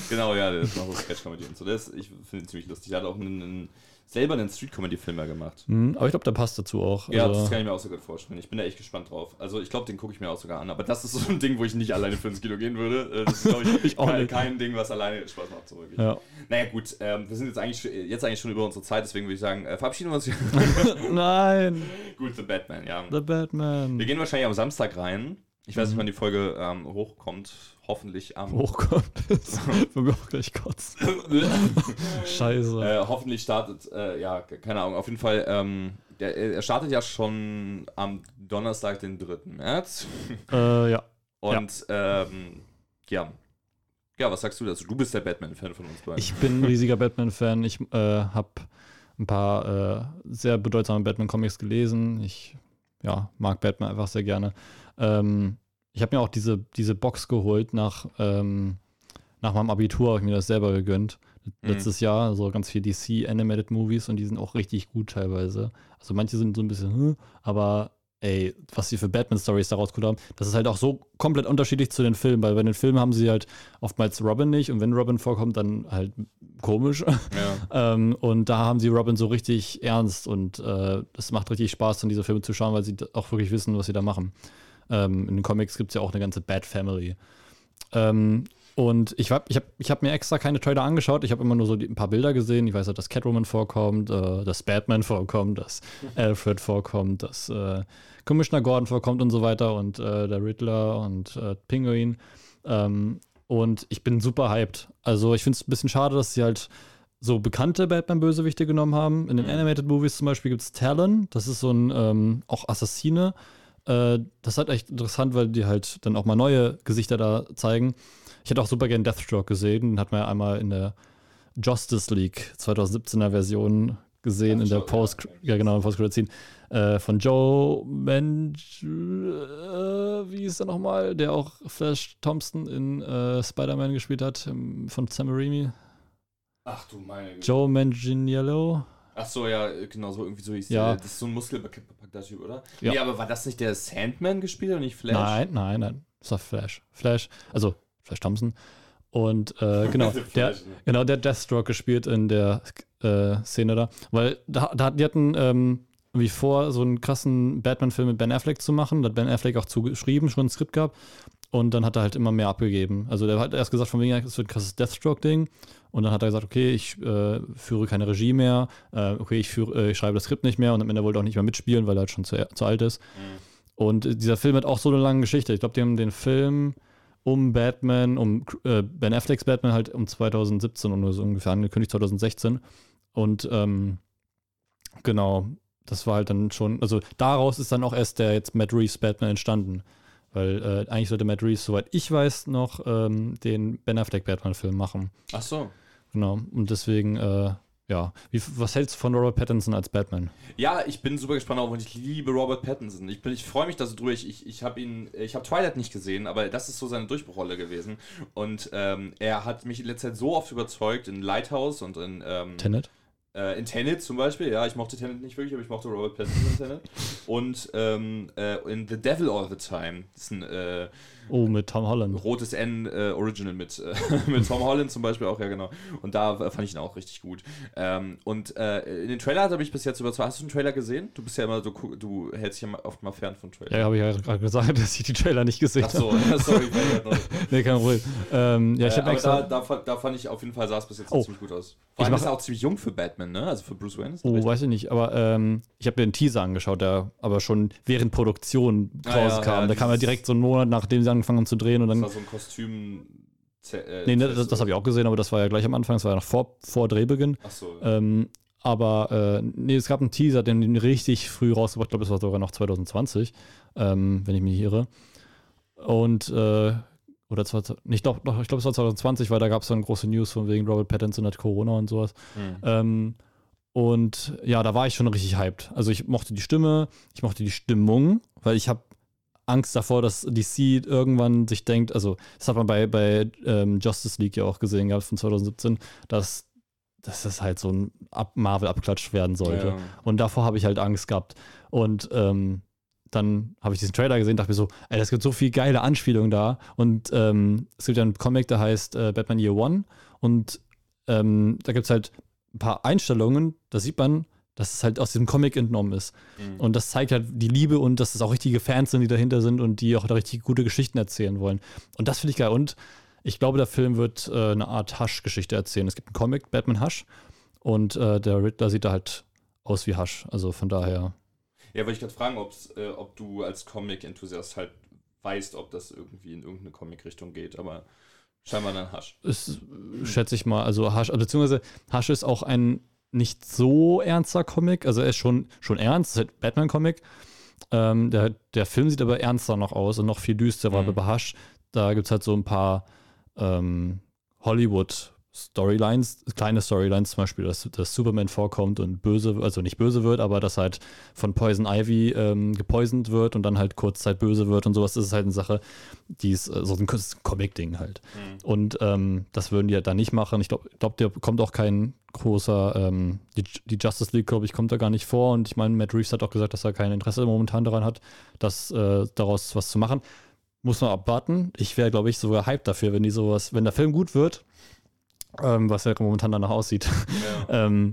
B: genau, ja, das macht so Sketch-Comedy und so. Das, ich finde es ziemlich lustig. Er hat auch einen, einen selber einen Street-Comedy-Film gemacht.
A: Mhm, aber ich glaube, der passt dazu auch.
B: Ja, also das kann ich mir auch so gut vorstellen. Ich bin da echt gespannt drauf. Also ich glaube, den gucke ich mir auch sogar an. Aber das ist so ein Ding, wo ich nicht alleine für ins Kino gehen würde. Äh, das ist, glaube ich, ich auch kein, kein, Ding, was alleine Spaß macht. So wirklich. Ja. Naja, gut, ähm, wir sind jetzt eigentlich, jetzt eigentlich schon über unsere Zeit, deswegen würde ich sagen, äh, verabschieden wir uns.
A: Nein.
B: gut, The Batman, ja.
A: The Batman.
B: Wir gehen wahrscheinlich am Samstag rein. Ich weiß nicht, wann die Folge ähm, hochkommt. Hoffentlich am.
A: Hochkommt. Für mich auch gleich kurz. Scheiße.
B: Äh, hoffentlich startet, äh, ja, keine Ahnung, auf jeden Fall, ähm, der, er startet ja schon am Donnerstag, den 3. März.
A: Äh, ja.
B: Und, ja. Ähm, ja. Ja, was sagst du dazu? Du bist der Batman-Fan von uns beiden.
A: Ich bin ein riesiger Batman-Fan. Ich äh, habe ein paar äh, sehr bedeutsame Batman-Comics gelesen. Ich ja, mag Batman einfach sehr gerne. Ähm, ich habe mir auch diese, diese Box geholt nach, ähm, nach meinem Abitur, habe ich mir das selber gegönnt. Mhm. Letztes Jahr, so ganz viel DC Animated Movies und die sind auch richtig gut teilweise. Also manche sind so ein bisschen, hm, aber ey, was sie für Batman-Stories daraus gut haben, das ist halt auch so komplett unterschiedlich zu den Filmen, weil bei den Filmen haben sie halt oftmals Robin nicht und wenn Robin vorkommt, dann halt komisch. Ja. ähm, und da haben sie Robin so richtig ernst und es äh, macht richtig Spaß, dann diese Filme zu schauen, weil sie auch wirklich wissen, was sie da machen. Ähm, in den Comics gibt es ja auch eine ganze Bad Family. Ähm, und ich habe ich hab, ich hab mir extra keine Trailer angeschaut. Ich habe immer nur so die, ein paar Bilder gesehen. Ich weiß halt, dass Catwoman vorkommt, äh, dass Batman vorkommt, dass Alfred vorkommt, dass äh, Commissioner Gordon vorkommt und so weiter und äh, der Riddler und äh, Pinguin. Ähm, und ich bin super hyped. Also ich finde es ein bisschen schade, dass sie halt so bekannte Batman-Bösewichte genommen haben. In den mhm. Animated Movies zum Beispiel gibt es Talon. Das ist so ein ähm, auch Assassine. Äh, das ist halt echt interessant, weil die halt dann auch mal neue Gesichter da zeigen. Ich hätte auch super gern Deathstroke gesehen. Den hat man ja einmal in der Justice League 2017er Version gesehen, in der Post, ja genau, Post Scene äh, von Joe Menj, äh, wie ist er nochmal, der auch Flash Thompson in äh, Spider-Man gespielt hat, von Sam Raimi.
B: Ach du meine Güte.
A: Joe Manganiello.
B: Ach so, ja, genau so irgendwie so hieß
A: ja.
B: Das ist so ein muskelbepackter Typ, oder? Ja. Nee, aber war das nicht der Sandman gespielt und nicht Flash?
A: Nein, nein, nein. Das war Flash. Flash, also Flash Thompson. Und äh, genau, der, ne? genau, der Deathstroke gespielt in der äh, Szene da. Weil da, da, die hatten ähm, wie vor, so einen krassen Batman-Film mit Ben Affleck zu machen. Da hat Ben Affleck auch zugeschrieben, schon ein Skript gehabt. Und dann hat er halt immer mehr abgegeben. Also der hat erst gesagt, von wegen, es wird ein krasses Deathstroke-Ding. Und dann hat er gesagt, okay, ich äh, führe keine Regie mehr, äh, okay, ich, führe, äh, ich schreibe das Skript nicht mehr und am Ende wollte er auch nicht mehr mitspielen, weil er halt schon zu, zu alt ist. Mhm. Und dieser Film hat auch so eine lange Geschichte. Ich glaube, die haben den Film um Batman, um äh, Ben Afflecks Batman halt um 2017 und so ungefähr angekündigt, 2016. Und ähm, genau, das war halt dann schon, also daraus ist dann auch erst der jetzt Matt Reeves Batman entstanden. Weil äh, eigentlich sollte Matt Reeves, soweit ich weiß, noch ähm, den Ben Affleck Batman-Film machen.
B: Ach so.
A: Genau. Und deswegen, äh, ja. Wie, was hältst du von Robert Pattinson als Batman?
B: Ja, ich bin super gespannt auch und ich liebe Robert Pattinson. Ich, ich freue mich da so durch. Ich, ich habe ihn, ich habe Twilight nicht gesehen, aber das ist so seine Durchbruchrolle gewesen. Und ähm, er hat mich in letzter Zeit so oft überzeugt in Lighthouse und in ähm,
A: Tenet.
B: Äh, in Tenet zum Beispiel, ja, ich mochte Tenet nicht wirklich, aber ich mochte Robert Pattinson in Tenet. Und ähm, äh, in The Devil All the Time. Das ist ein äh,
A: Oh, mit Tom Holland.
B: Rotes N äh, Original mit, äh, mit Tom Holland zum Beispiel auch, ja genau. Und da fand ich ihn auch richtig gut. Ähm, und äh, in den Trailer hat er mich bis jetzt überzeugt. Hast du den Trailer gesehen? Du bist ja immer so, du hältst dich ja oft mal fern von Trailern.
A: Ja, habe ich ja gerade gesagt, dass ich die Trailer nicht gesehen habe.
B: Ach so, sorry.
A: nee, kein Problem. Ähm, ja, ich
B: äh, extra... da, da, da, fand ich auf jeden Fall, sah es bis jetzt oh. ziemlich gut aus. Vor allem ist er auch ziemlich jung für Batman, ne? Also für Bruce Wayne.
A: Oh, weiß ich nicht. Aber ähm, ich habe mir den Teaser angeschaut, der aber schon während Produktion rauskam. Ah, ja, ja, da kam er direkt so einen Monat, nachdem sie angefangen haben zu drehen und dann
B: das war so ein Kostüm.
A: Äh, nee, ne, das, das habe ich auch gesehen, aber das war ja gleich am Anfang, das war ja noch vor, vor Drehbeginn.
B: Ach so.
A: Ähm, aber äh, nee, es gab einen Teaser, den, den richtig früh rausgebracht, ich glaube, das war sogar noch 2020, ähm, wenn ich mich irre. Und, äh, oder 20, nicht doch, doch ich glaube, es war 2020, weil da gab es dann große News von wegen Robert Pattinson hat Corona und sowas. Mhm. Ähm, und ja, da war ich schon richtig hyped. Also ich mochte die Stimme, ich mochte die Stimmung, weil ich habe Angst davor, dass DC irgendwann sich denkt, also das hat man bei, bei ähm, Justice League ja auch gesehen gehabt von 2017, dass, dass das halt so ein Marvel-Abklatsch werden sollte. Ja. Und davor habe ich halt Angst gehabt. Und ähm, dann habe ich diesen Trailer gesehen, dachte mir so, ey, es gibt so viel geile Anspielungen da. Und ähm, es gibt ja einen Comic, der heißt äh, Batman Year One. Und ähm, da gibt es halt ein paar Einstellungen, da sieht man, dass es halt aus diesem Comic entnommen ist. Mhm. Und das zeigt halt die Liebe und dass es auch richtige Fans sind, die dahinter sind und die auch da richtig gute Geschichten erzählen wollen. Und das finde ich geil. Und ich glaube, der Film wird äh, eine Art Hush-Geschichte erzählen. Es gibt einen Comic, Batman Hush, und äh, der Riddler sieht da halt aus wie Hush. Also von daher.
B: Ja, wollte ich gerade fragen, äh, ob du als Comic-Enthusiast halt weißt, ob das irgendwie in irgendeine Comic-Richtung geht, aber scheinbar dann Hush.
A: Ist, schätze ich mal, also Hush, beziehungsweise Hush ist auch ein nicht so ernster Comic. Also er ist schon, schon ernst, ist halt Batman-Comic. Ähm, der, der Film sieht aber ernster noch aus und noch viel düsterer. Mhm. Bei Hush, da gibt es halt so ein paar ähm, Hollywood- Storylines, kleine Storylines, zum Beispiel, dass, dass Superman vorkommt und böse, also nicht böse wird, aber dass halt von Poison Ivy ähm, gepoisoned wird und dann halt kurzzeit böse wird und sowas, das ist halt eine Sache, die ist äh, so ein Comic-Ding halt. Mhm. Und ähm, das würden die halt da nicht machen. Ich glaube, glaub, da kommt auch kein großer, ähm, die, die, Justice League, glaube ich, kommt da gar nicht vor und ich meine, Matt Reeves hat auch gesagt, dass er kein Interesse momentan daran hat, das, äh, daraus was zu machen. Muss man abwarten. Ich wäre, glaube ich, sogar hyped dafür, wenn die sowas, wenn der Film gut wird, ähm, was ja momentan danach aussieht, ja. ähm,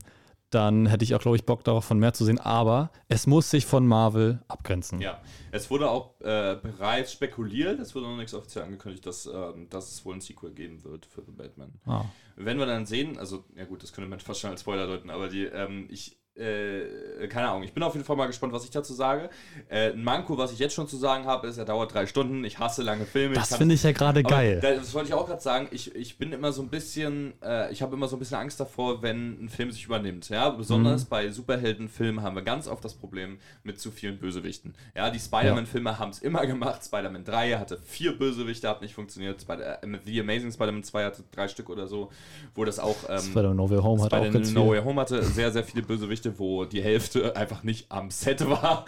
A: dann hätte ich auch, glaube ich, Bock darauf, von mehr zu sehen. Aber es muss sich von Marvel abgrenzen.
B: Ja, es wurde auch äh, bereits spekuliert, es wurde noch nichts offiziell angekündigt, dass, ähm, dass es wohl ein Sequel geben wird für The Batman. Ah. Wenn wir dann sehen, also, ja gut, das könnte man fast schon als Spoiler deuten, aber die, ähm, ich, äh, keine Ahnung, ich bin auf jeden Fall mal gespannt, was ich dazu sage. Äh, ein Manko, was ich jetzt schon zu sagen habe, ist, er dauert drei Stunden. Ich hasse lange Filme.
A: Das finde ich ja gerade geil.
B: Das wollte ich auch gerade sagen. Ich, ich bin immer so ein bisschen, äh, ich habe immer so ein bisschen Angst davor, wenn ein Film sich übernimmt. Ja, besonders mhm. bei Superheldenfilmen haben wir ganz oft das Problem mit zu vielen Bösewichten. Ja, die Spider-Man-Filme ja. haben es immer gemacht. Spider-Man 3 hatte vier Bösewichte, hat nicht funktioniert. Spider äh, The Amazing Spider-Man 2 hatte drei Stück oder so, wo das auch. Ähm,
A: Spider-Man No Way Home
B: hatte auch ganz No Way Home hatte sehr, sehr viele Bösewichte. Geschichte, wo die Hälfte einfach nicht am Set war.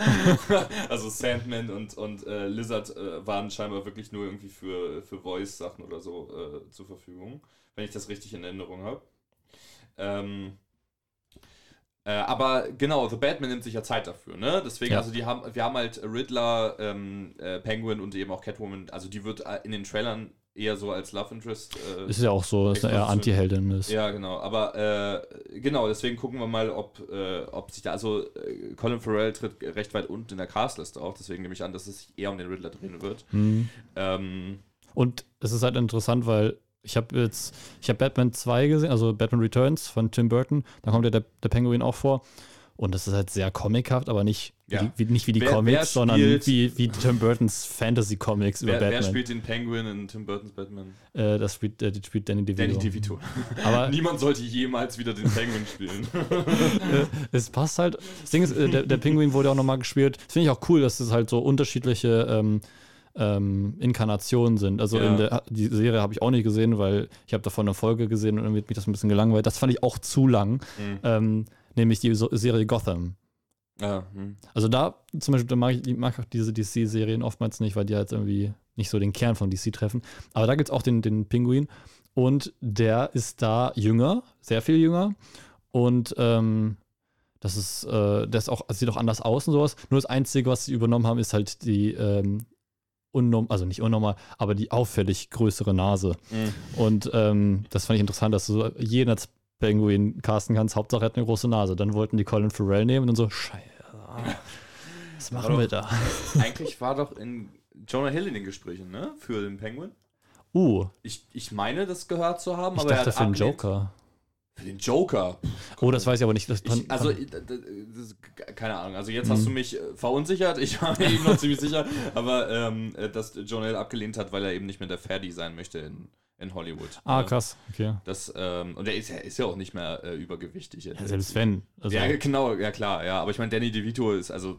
B: also Sandman und, und äh, Lizard äh, waren scheinbar wirklich nur irgendwie für, für Voice-Sachen oder so äh, zur Verfügung, wenn ich das richtig in Erinnerung habe. Ähm, äh, aber genau, The Batman nimmt sich ja Zeit dafür, ne? Deswegen, ja. also die haben, wir haben halt Riddler, ähm, äh, Penguin und eben auch Catwoman, also die wird äh, in den Trailern eher so als Love Interest.
A: Äh, ist ja auch so, dass er eher Anti-Heldin ist.
B: Ja, genau. Aber äh, genau, deswegen gucken wir mal, ob, äh, ob sich da. Also, äh, Colin Farrell tritt recht weit unten in der Castliste auch, deswegen nehme ich an, dass es sich eher um den Riddler drehen wird. Mhm.
A: Ähm, Und es ist halt interessant, weil ich habe jetzt, ich habe Batman 2 gesehen, also Batman Returns von Tim Burton, da kommt ja der, der Penguin auch vor. Und das ist halt sehr comichaft, aber nicht ja. wie, nicht wie die wer, Comics, wer sondern wie, wie Tim Burtons Fantasy-Comics über Batman. Wer
B: spielt den Penguin in Tim Burtons Batman?
A: Äh, das spielt, äh, spielt Danny DeVito.
B: Danny DeVito. Aber Niemand sollte jemals wieder den Penguin spielen.
A: Äh, es passt halt. Das Ding ist, äh, der, der Penguin wurde auch nochmal gespielt. Das finde ich auch cool, dass es halt so unterschiedliche ähm, ähm, Inkarnationen sind. Also ja. in der, die Serie habe ich auch nicht gesehen, weil ich habe davon eine Folge gesehen und irgendwie hat mich das ein bisschen gelangweilt. Das fand ich auch zu lang. Mhm. Ähm, nämlich die Serie Gotham. Ja, hm. Also da zum Beispiel, da mag ich, mag auch diese DC-Serien oftmals nicht, weil die halt irgendwie nicht so den Kern von DC treffen. Aber da gibt es auch den, den Pinguin und der ist da jünger, sehr viel jünger. Und ähm, das ist, äh, das auch, sieht auch anders aus und sowas. Nur das Einzige, was sie übernommen haben, ist halt die ähm, unnormal, also nicht unnormal, aber die auffällig größere Nase. Mhm. Und ähm, das fand ich interessant, dass jeden als Penguin casten kannst. Hauptsache er hat eine große Nase. Dann wollten die Colin Farrell nehmen und dann so, scheiße. Was machen doch, wir da?
B: Eigentlich war doch in Jonah Hill in den Gesprächen, ne? Für den Penguin.
A: Uh.
B: Ich, ich meine, das gehört zu haben,
A: ich aber dachte er hat für den Joker.
B: Für den Joker.
A: Oh, das weiß ich aber nicht.
B: Ich, also, das, keine Ahnung. Also, jetzt mhm. hast du mich äh, verunsichert. Ich war mir eben noch ziemlich sicher. Aber, ähm, äh, dass Jonah Hill abgelehnt hat, weil er eben nicht mehr der Ferdi sein möchte in in Hollywood.
A: Ah, krass, okay.
B: Das, ähm, und er ist ja, ist ja auch nicht mehr äh, übergewichtig.
A: Ja, selbst wenn.
B: Also ja, genau, ja klar, ja. Aber ich meine, Danny DeVito ist, also,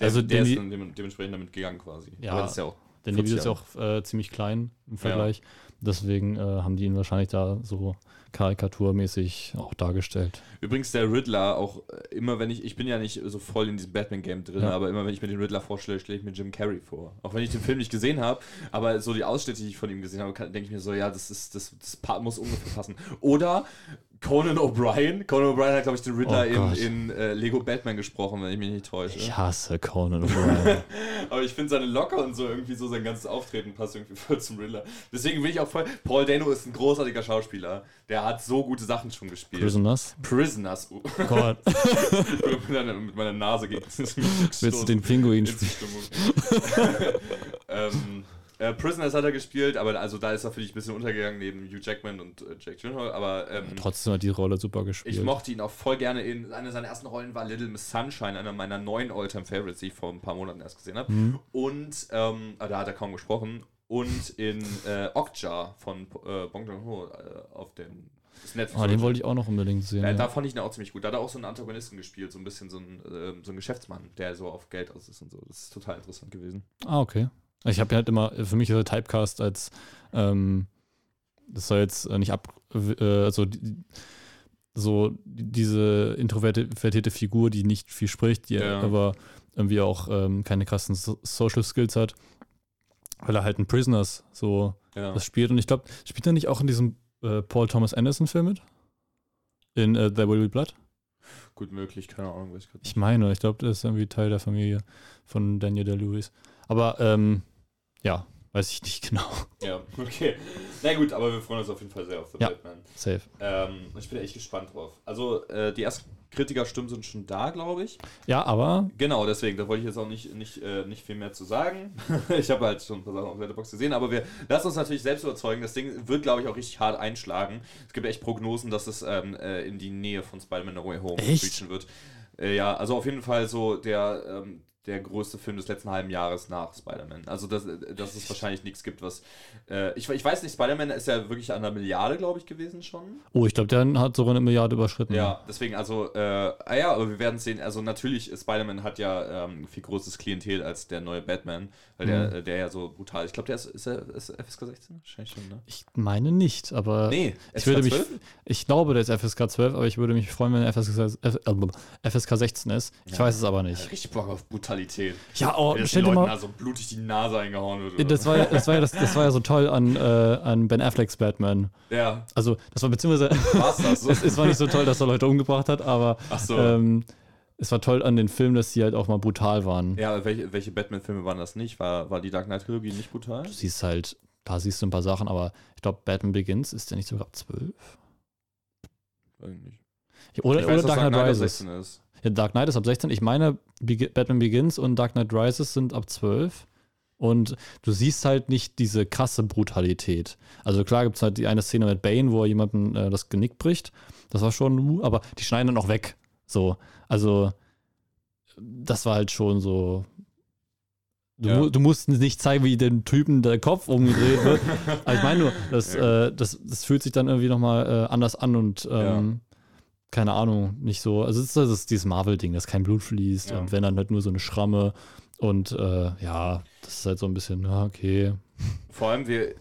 B: der, also der ist dann dementsprechend damit gegangen quasi.
A: Ja, aber das ist ja auch. Danny DeVito ist ja auch äh, ziemlich klein im Vergleich. Ja. Deswegen äh, haben die ihn wahrscheinlich da so karikaturmäßig auch dargestellt.
B: Übrigens der Riddler, auch äh, immer wenn ich, ich bin ja nicht so voll in diesem Batman-Game drin, ja. aber immer wenn ich mir den Riddler vorstelle, stelle ich mir Jim Carrey vor. Auch wenn ich den Film nicht gesehen habe, aber so die Ausschnitte, die ich von ihm gesehen habe, denke ich mir so, ja, das ist, das, das muss ungefähr passen. Oder Conan O'Brien. Conan O'Brien hat, glaube ich, den Riddler oh in, in äh, Lego Batman gesprochen, wenn ich mich nicht täusche.
A: Ich hasse Conan O'Brien.
B: Aber ich finde seine Locker und so irgendwie so sein ganzes Auftreten passt irgendwie voll zum Riddler. Deswegen will ich auch voll. Paul Dano ist ein großartiger Schauspieler. Der hat so gute Sachen schon gespielt.
A: Prisoners?
B: Prisoners. Oh Gott. mit, meiner, mit meiner Nase gegen
A: Willst du den Pinguin spielen?
B: ähm, äh, Prisoners hat er gespielt, aber also da ist er für dich ein bisschen untergegangen neben Hugh Jackman und äh, Jack Gyllenhaal, aber ähm, ja,
A: trotzdem hat die Rolle super gespielt.
B: Ich mochte ihn auch voll gerne in einer seiner ersten Rollen war Little Miss Sunshine, einer meiner neuen Alltime Favorites, die ich vor ein paar Monaten erst gesehen habe. Mhm. Und ähm, ah, da hat er kaum gesprochen. Und in äh, Okja von äh, Bong Joon-ho äh, auf dem
A: Oh, den wollte ich auch noch unbedingt sehen.
B: Ja, da fand ich ihn auch ziemlich gut. Da hat er auch so einen Antagonisten gespielt, so ein bisschen so ein, äh, so ein Geschäftsmann, der so auf Geld aus ist und so. Das ist total interessant gewesen.
A: Ah, okay. Ich habe halt immer, für mich ist der Typecast als, ähm, das soll jetzt nicht ab, äh, also die, so diese introvertierte Figur, die nicht viel spricht, die ja. aber irgendwie auch ähm, keine krassen so Social Skills hat, weil er halt ein Prisoners so ja. das spielt. Und ich glaube, spielt er nicht auch in diesem äh, Paul Thomas Anderson Film mit? In uh, There Will Be Blood?
B: Gut möglich, keine Ahnung.
A: Weiß ich, ich meine, ich glaube, das ist irgendwie Teil der Familie von Daniel Day-Lewis. Aber ähm, ja, weiß ich nicht genau.
B: Ja, okay. Na gut, aber wir freuen uns auf jeden Fall sehr auf The
A: ja,
B: Batman.
A: Safe.
B: Ähm, ich bin echt gespannt drauf. Also, äh, die ersten Kritikerstimmen sind schon da, glaube ich.
A: Ja, aber.
B: Genau, deswegen, da wollte ich jetzt auch nicht, nicht, äh, nicht viel mehr zu sagen. ich habe halt schon ein paar Sachen auf Letterboxd gesehen, aber wir lassen uns natürlich selbst überzeugen. Das Ding wird, glaube ich, auch richtig hart einschlagen. Es gibt echt Prognosen, dass es ähm, äh, in die Nähe von Spider-Man No Way Home
A: reachen
B: wird. Äh, ja, also auf jeden Fall so der. Ähm, der größte Film des letzten halben Jahres nach Spider-Man. Also, dass, dass es wahrscheinlich nichts gibt, was. Äh, ich, ich weiß nicht, Spider-Man ist ja wirklich an einer Milliarde, glaube ich, gewesen schon.
A: Oh, ich glaube, der hat sogar eine Milliarde überschritten.
B: Ja, deswegen, also, äh, ah ja, aber wir werden sehen. Also, natürlich, Spider-Man hat ja ähm, viel größeres Klientel als der neue Batman, weil mhm. der, der ja so brutal Ich glaube, der ist, ist, er, ist FSK 16? Wahrscheinlich schon, ne?
A: Ich meine nicht, aber.
B: Nee,
A: ich würde mich. Ich glaube, der ist FSK 12, aber ich würde mich freuen, wenn er FSK, FSK 16 ist. Ich ja, weiß es aber nicht.
B: Richtig Bock auf brutal Brutalität.
A: Ja, oh, stell dir mal.
B: Also blutig die Nase eingehauen wird.
A: Das war, ja, das, war ja, das, das war ja so toll an, äh, an Ben Afflecks Batman.
B: Ja.
A: Also, das war beziehungsweise. War's das so? es, es, war nicht so toll, dass er Leute umgebracht hat, aber.
B: Ach so.
A: Ähm, es war toll an den Filmen, dass sie halt auch mal brutal waren.
B: Ja, welche, welche Batman-Filme waren das nicht? War, war die Dark Knight-Trilogie nicht brutal?
A: Du siehst halt, da siehst du ein paar Sachen, aber ich glaube, Batman Begins ist der nicht sogar ab 12?
B: Weiß nicht.
A: Oder, ich weiß, oder Dark Knight Rises. Ist. Ja, Dark Knight ist ab 16. Ich meine, Batman Begins und Dark Knight Rises sind ab 12. Und du siehst halt nicht diese krasse Brutalität. Also klar gibt es halt die eine Szene mit Bane, wo er jemanden äh, das Genick bricht. Das war schon, aber die schneiden dann auch weg. So, also das war halt schon so. Du, ja. du musst nicht zeigen, wie dem Typen der Kopf umgedreht wird. aber ich meine nur, das, ja. äh, das, das fühlt sich dann irgendwie nochmal äh, anders an und ähm, keine Ahnung, nicht so. Also es ist, das ist dieses Marvel-Ding, dass kein Blut fließt ja. und wenn dann halt nur so eine Schramme und äh, ja, das ist halt so ein bisschen, okay.
B: Vor allem, wir,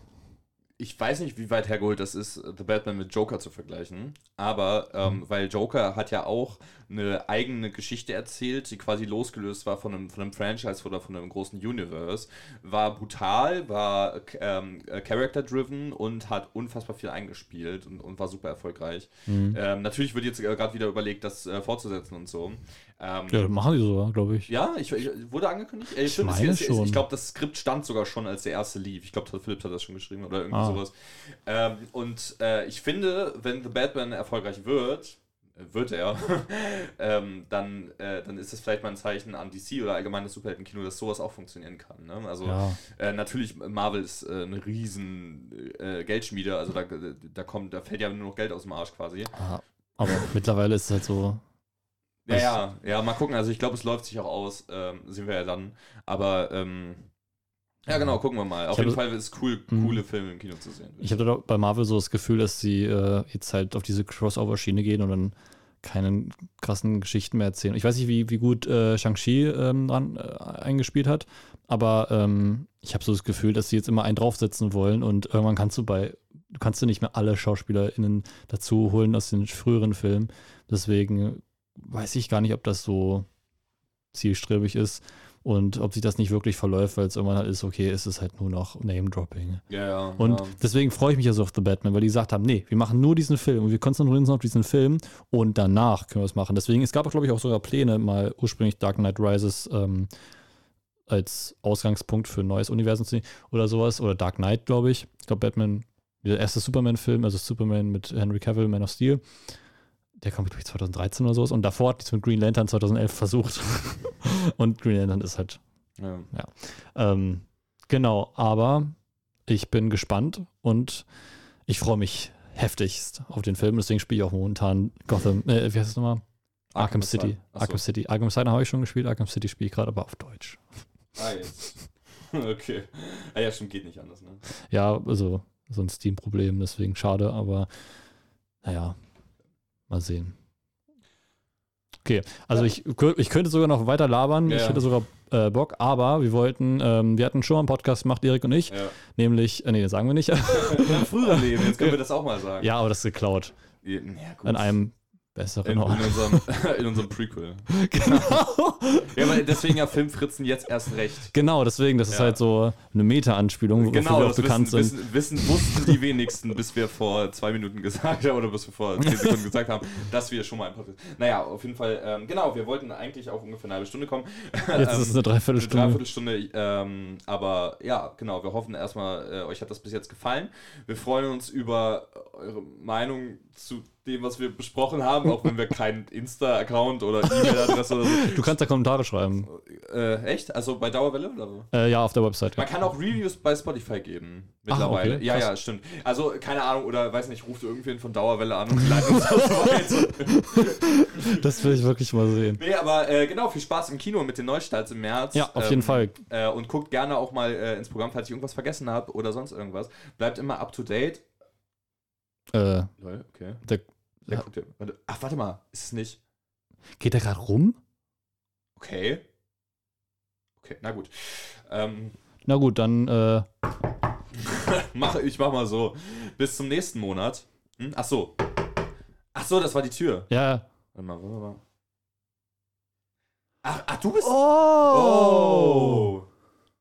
B: ich weiß nicht, wie weit hergeholt das ist, The Batman mit Joker zu vergleichen, aber ähm, mhm. weil Joker hat ja auch eine eigene Geschichte erzählt, die quasi losgelöst war von einem, von einem Franchise oder von einem großen Universe, war brutal, war ähm, äh, character-driven und hat unfassbar viel eingespielt und, und war super erfolgreich. Mhm. Ähm, natürlich wird jetzt äh, gerade wieder überlegt, das äh, fortzusetzen und so.
A: Ähm, ja, machen die sogar, glaube ich.
B: Ja, ich, ich, wurde angekündigt.
A: Ich, ich meine schon.
B: Ich glaube, das Skript stand sogar schon, als der erste lief. Ich glaube, Philipp hat das schon geschrieben oder irgendwie ah. sowas. Ähm, und äh, ich finde, wenn The Batman erfolgreich wird, wird er, ähm, dann, äh, dann ist das vielleicht mal ein Zeichen an DC oder allgemein das Superheldenkino, dass sowas auch funktionieren kann. Ne? Also ja. äh, natürlich, Marvel ist äh, eine riesen äh, Geldschmiede, also da, da kommt, da fällt ja nur noch Geld aus dem Arsch quasi.
A: Aha. Aber mittlerweile ist es halt so.
B: Ja, ja, ja, mal gucken. Also ich glaube, es läuft sich auch aus, ähm, sehen wir ja dann. Aber ähm, ja, genau, gucken wir mal. Auf jeden Fall ist es cool, mhm. coole Filme im Kino zu sehen.
A: Ich habe bei Marvel so das Gefühl, dass sie äh, jetzt halt auf diese Crossover-Schiene gehen und dann keine krassen Geschichten mehr erzählen. Ich weiß nicht, wie, wie gut äh, Shang-Chi ähm, dran äh, eingespielt hat, aber ähm, ich habe so das Gefühl, dass sie jetzt immer einen draufsetzen wollen und irgendwann kannst du bei, du kannst du nicht mehr alle SchauspielerInnen dazu holen aus den früheren Filmen. Deswegen weiß ich gar nicht, ob das so zielstrebig ist und ob sich das nicht wirklich verläuft, weil es irgendwann halt ist, okay, ist es halt nur noch Name-Dropping.
B: Ja, ja.
A: Und
B: ja.
A: deswegen freue ich mich ja so auf The Batman, weil die gesagt haben, nee, wir machen nur diesen Film und wir konzentrieren uns auf diesen Film und danach können wir es machen. Deswegen, es gab glaube ich, auch sogar Pläne, mal ursprünglich Dark Knight Rises ähm, als Ausgangspunkt für ein neues Universum zu nehmen oder sowas. Oder Dark Knight, glaube ich. Ich glaube, Batman, der erste Superman-Film, also Superman mit Henry Cavill, Man of Steel der kam, glaube ich, 2013 oder sowas. Und davor hat die es mit Green Lantern 2011 versucht. und Green Lantern ist halt. Ja. ja. Ähm, genau, aber ich bin gespannt und ich freue mich heftigst auf den Film. Deswegen spiele ich auch momentan Gotham, äh, wie heißt es nochmal? Arkham, Arkham City. Arkham City. Arkham City habe ich schon gespielt, Arkham City spiele ich gerade aber auf Deutsch.
B: Ah, jetzt. okay. Ah ja, stimmt, geht nicht anders, ne?
A: Ja, also so ein Steam-Problem, deswegen schade, aber naja, Mal sehen. Okay, also ja. ich, ich könnte sogar noch weiter labern, ja. ich hätte sogar äh, Bock, aber wir wollten, ähm, wir hatten schon mal einen Podcast gemacht, Erik und ich, ja. nämlich, äh, nee, das sagen wir nicht.
B: Ja, früher Leben, jetzt können wir das auch mal sagen.
A: Ja, aber das ist geklaut. Ja, gut. An einem besseren
B: in, in, unserem, in unserem Prequel. Genau. ja, aber deswegen ja Filmfritzen jetzt erst recht.
A: Genau, deswegen, das ist halt so eine Meta-Anspielung,
B: genau, wir auch bekannt wissen, sind. Wissen, wissen, wussten die wenigsten, bis wir vor zwei Minuten gesagt haben, oder bis wir vor zehn Sekunden gesagt haben, dass wir schon mal ein Podcast. Naja, auf jeden Fall, ähm, genau, wir wollten eigentlich auf ungefähr eine halbe Stunde kommen.
A: Jetzt ist es eine Dreiviertelstunde.
B: Eine Dreiviertelstunde, ähm, aber ja, genau, wir hoffen erstmal, äh, euch hat das bis jetzt gefallen. Wir freuen uns über eure Meinung zu dem, was wir besprochen haben, auch wenn wir keinen Insta-Account oder E-Mail-Adresse oder so.
A: Du kannst da Kommentare schreiben.
B: Äh, echt? Also bei Dauerwelle? Oder?
A: Äh, ja, auf der Website.
B: Man ja. kann auch Reviews bei Spotify geben. Mittlerweile. Ach, okay. Ja, ja, stimmt. Also, keine Ahnung, oder weiß nicht, ruft irgendwen von Dauerwelle an und leitet uns das weiter.
A: Das will ich wirklich mal sehen.
B: Nee, aber äh, genau, viel Spaß im Kino mit den Neustarts im März.
A: Ja, auf ähm, jeden Fall.
B: Äh, und guckt gerne auch mal äh, ins Programm, falls ich irgendwas vergessen habe oder sonst irgendwas. Bleibt immer up to date.
A: Äh,
B: okay.
A: Der,
B: der ja. guckt ja, warte, ach, warte mal, ist es nicht.
A: Geht der gerade rum?
B: Okay. Okay, na gut. Ähm,
A: na gut, dann. Äh
B: mach, ich mach mal so. Bis zum nächsten Monat. Hm? Ach so. Ach so, das war die Tür.
A: Ja.
B: Warte mal, warte mal. Ach, ach du bist.
A: Oh! oh.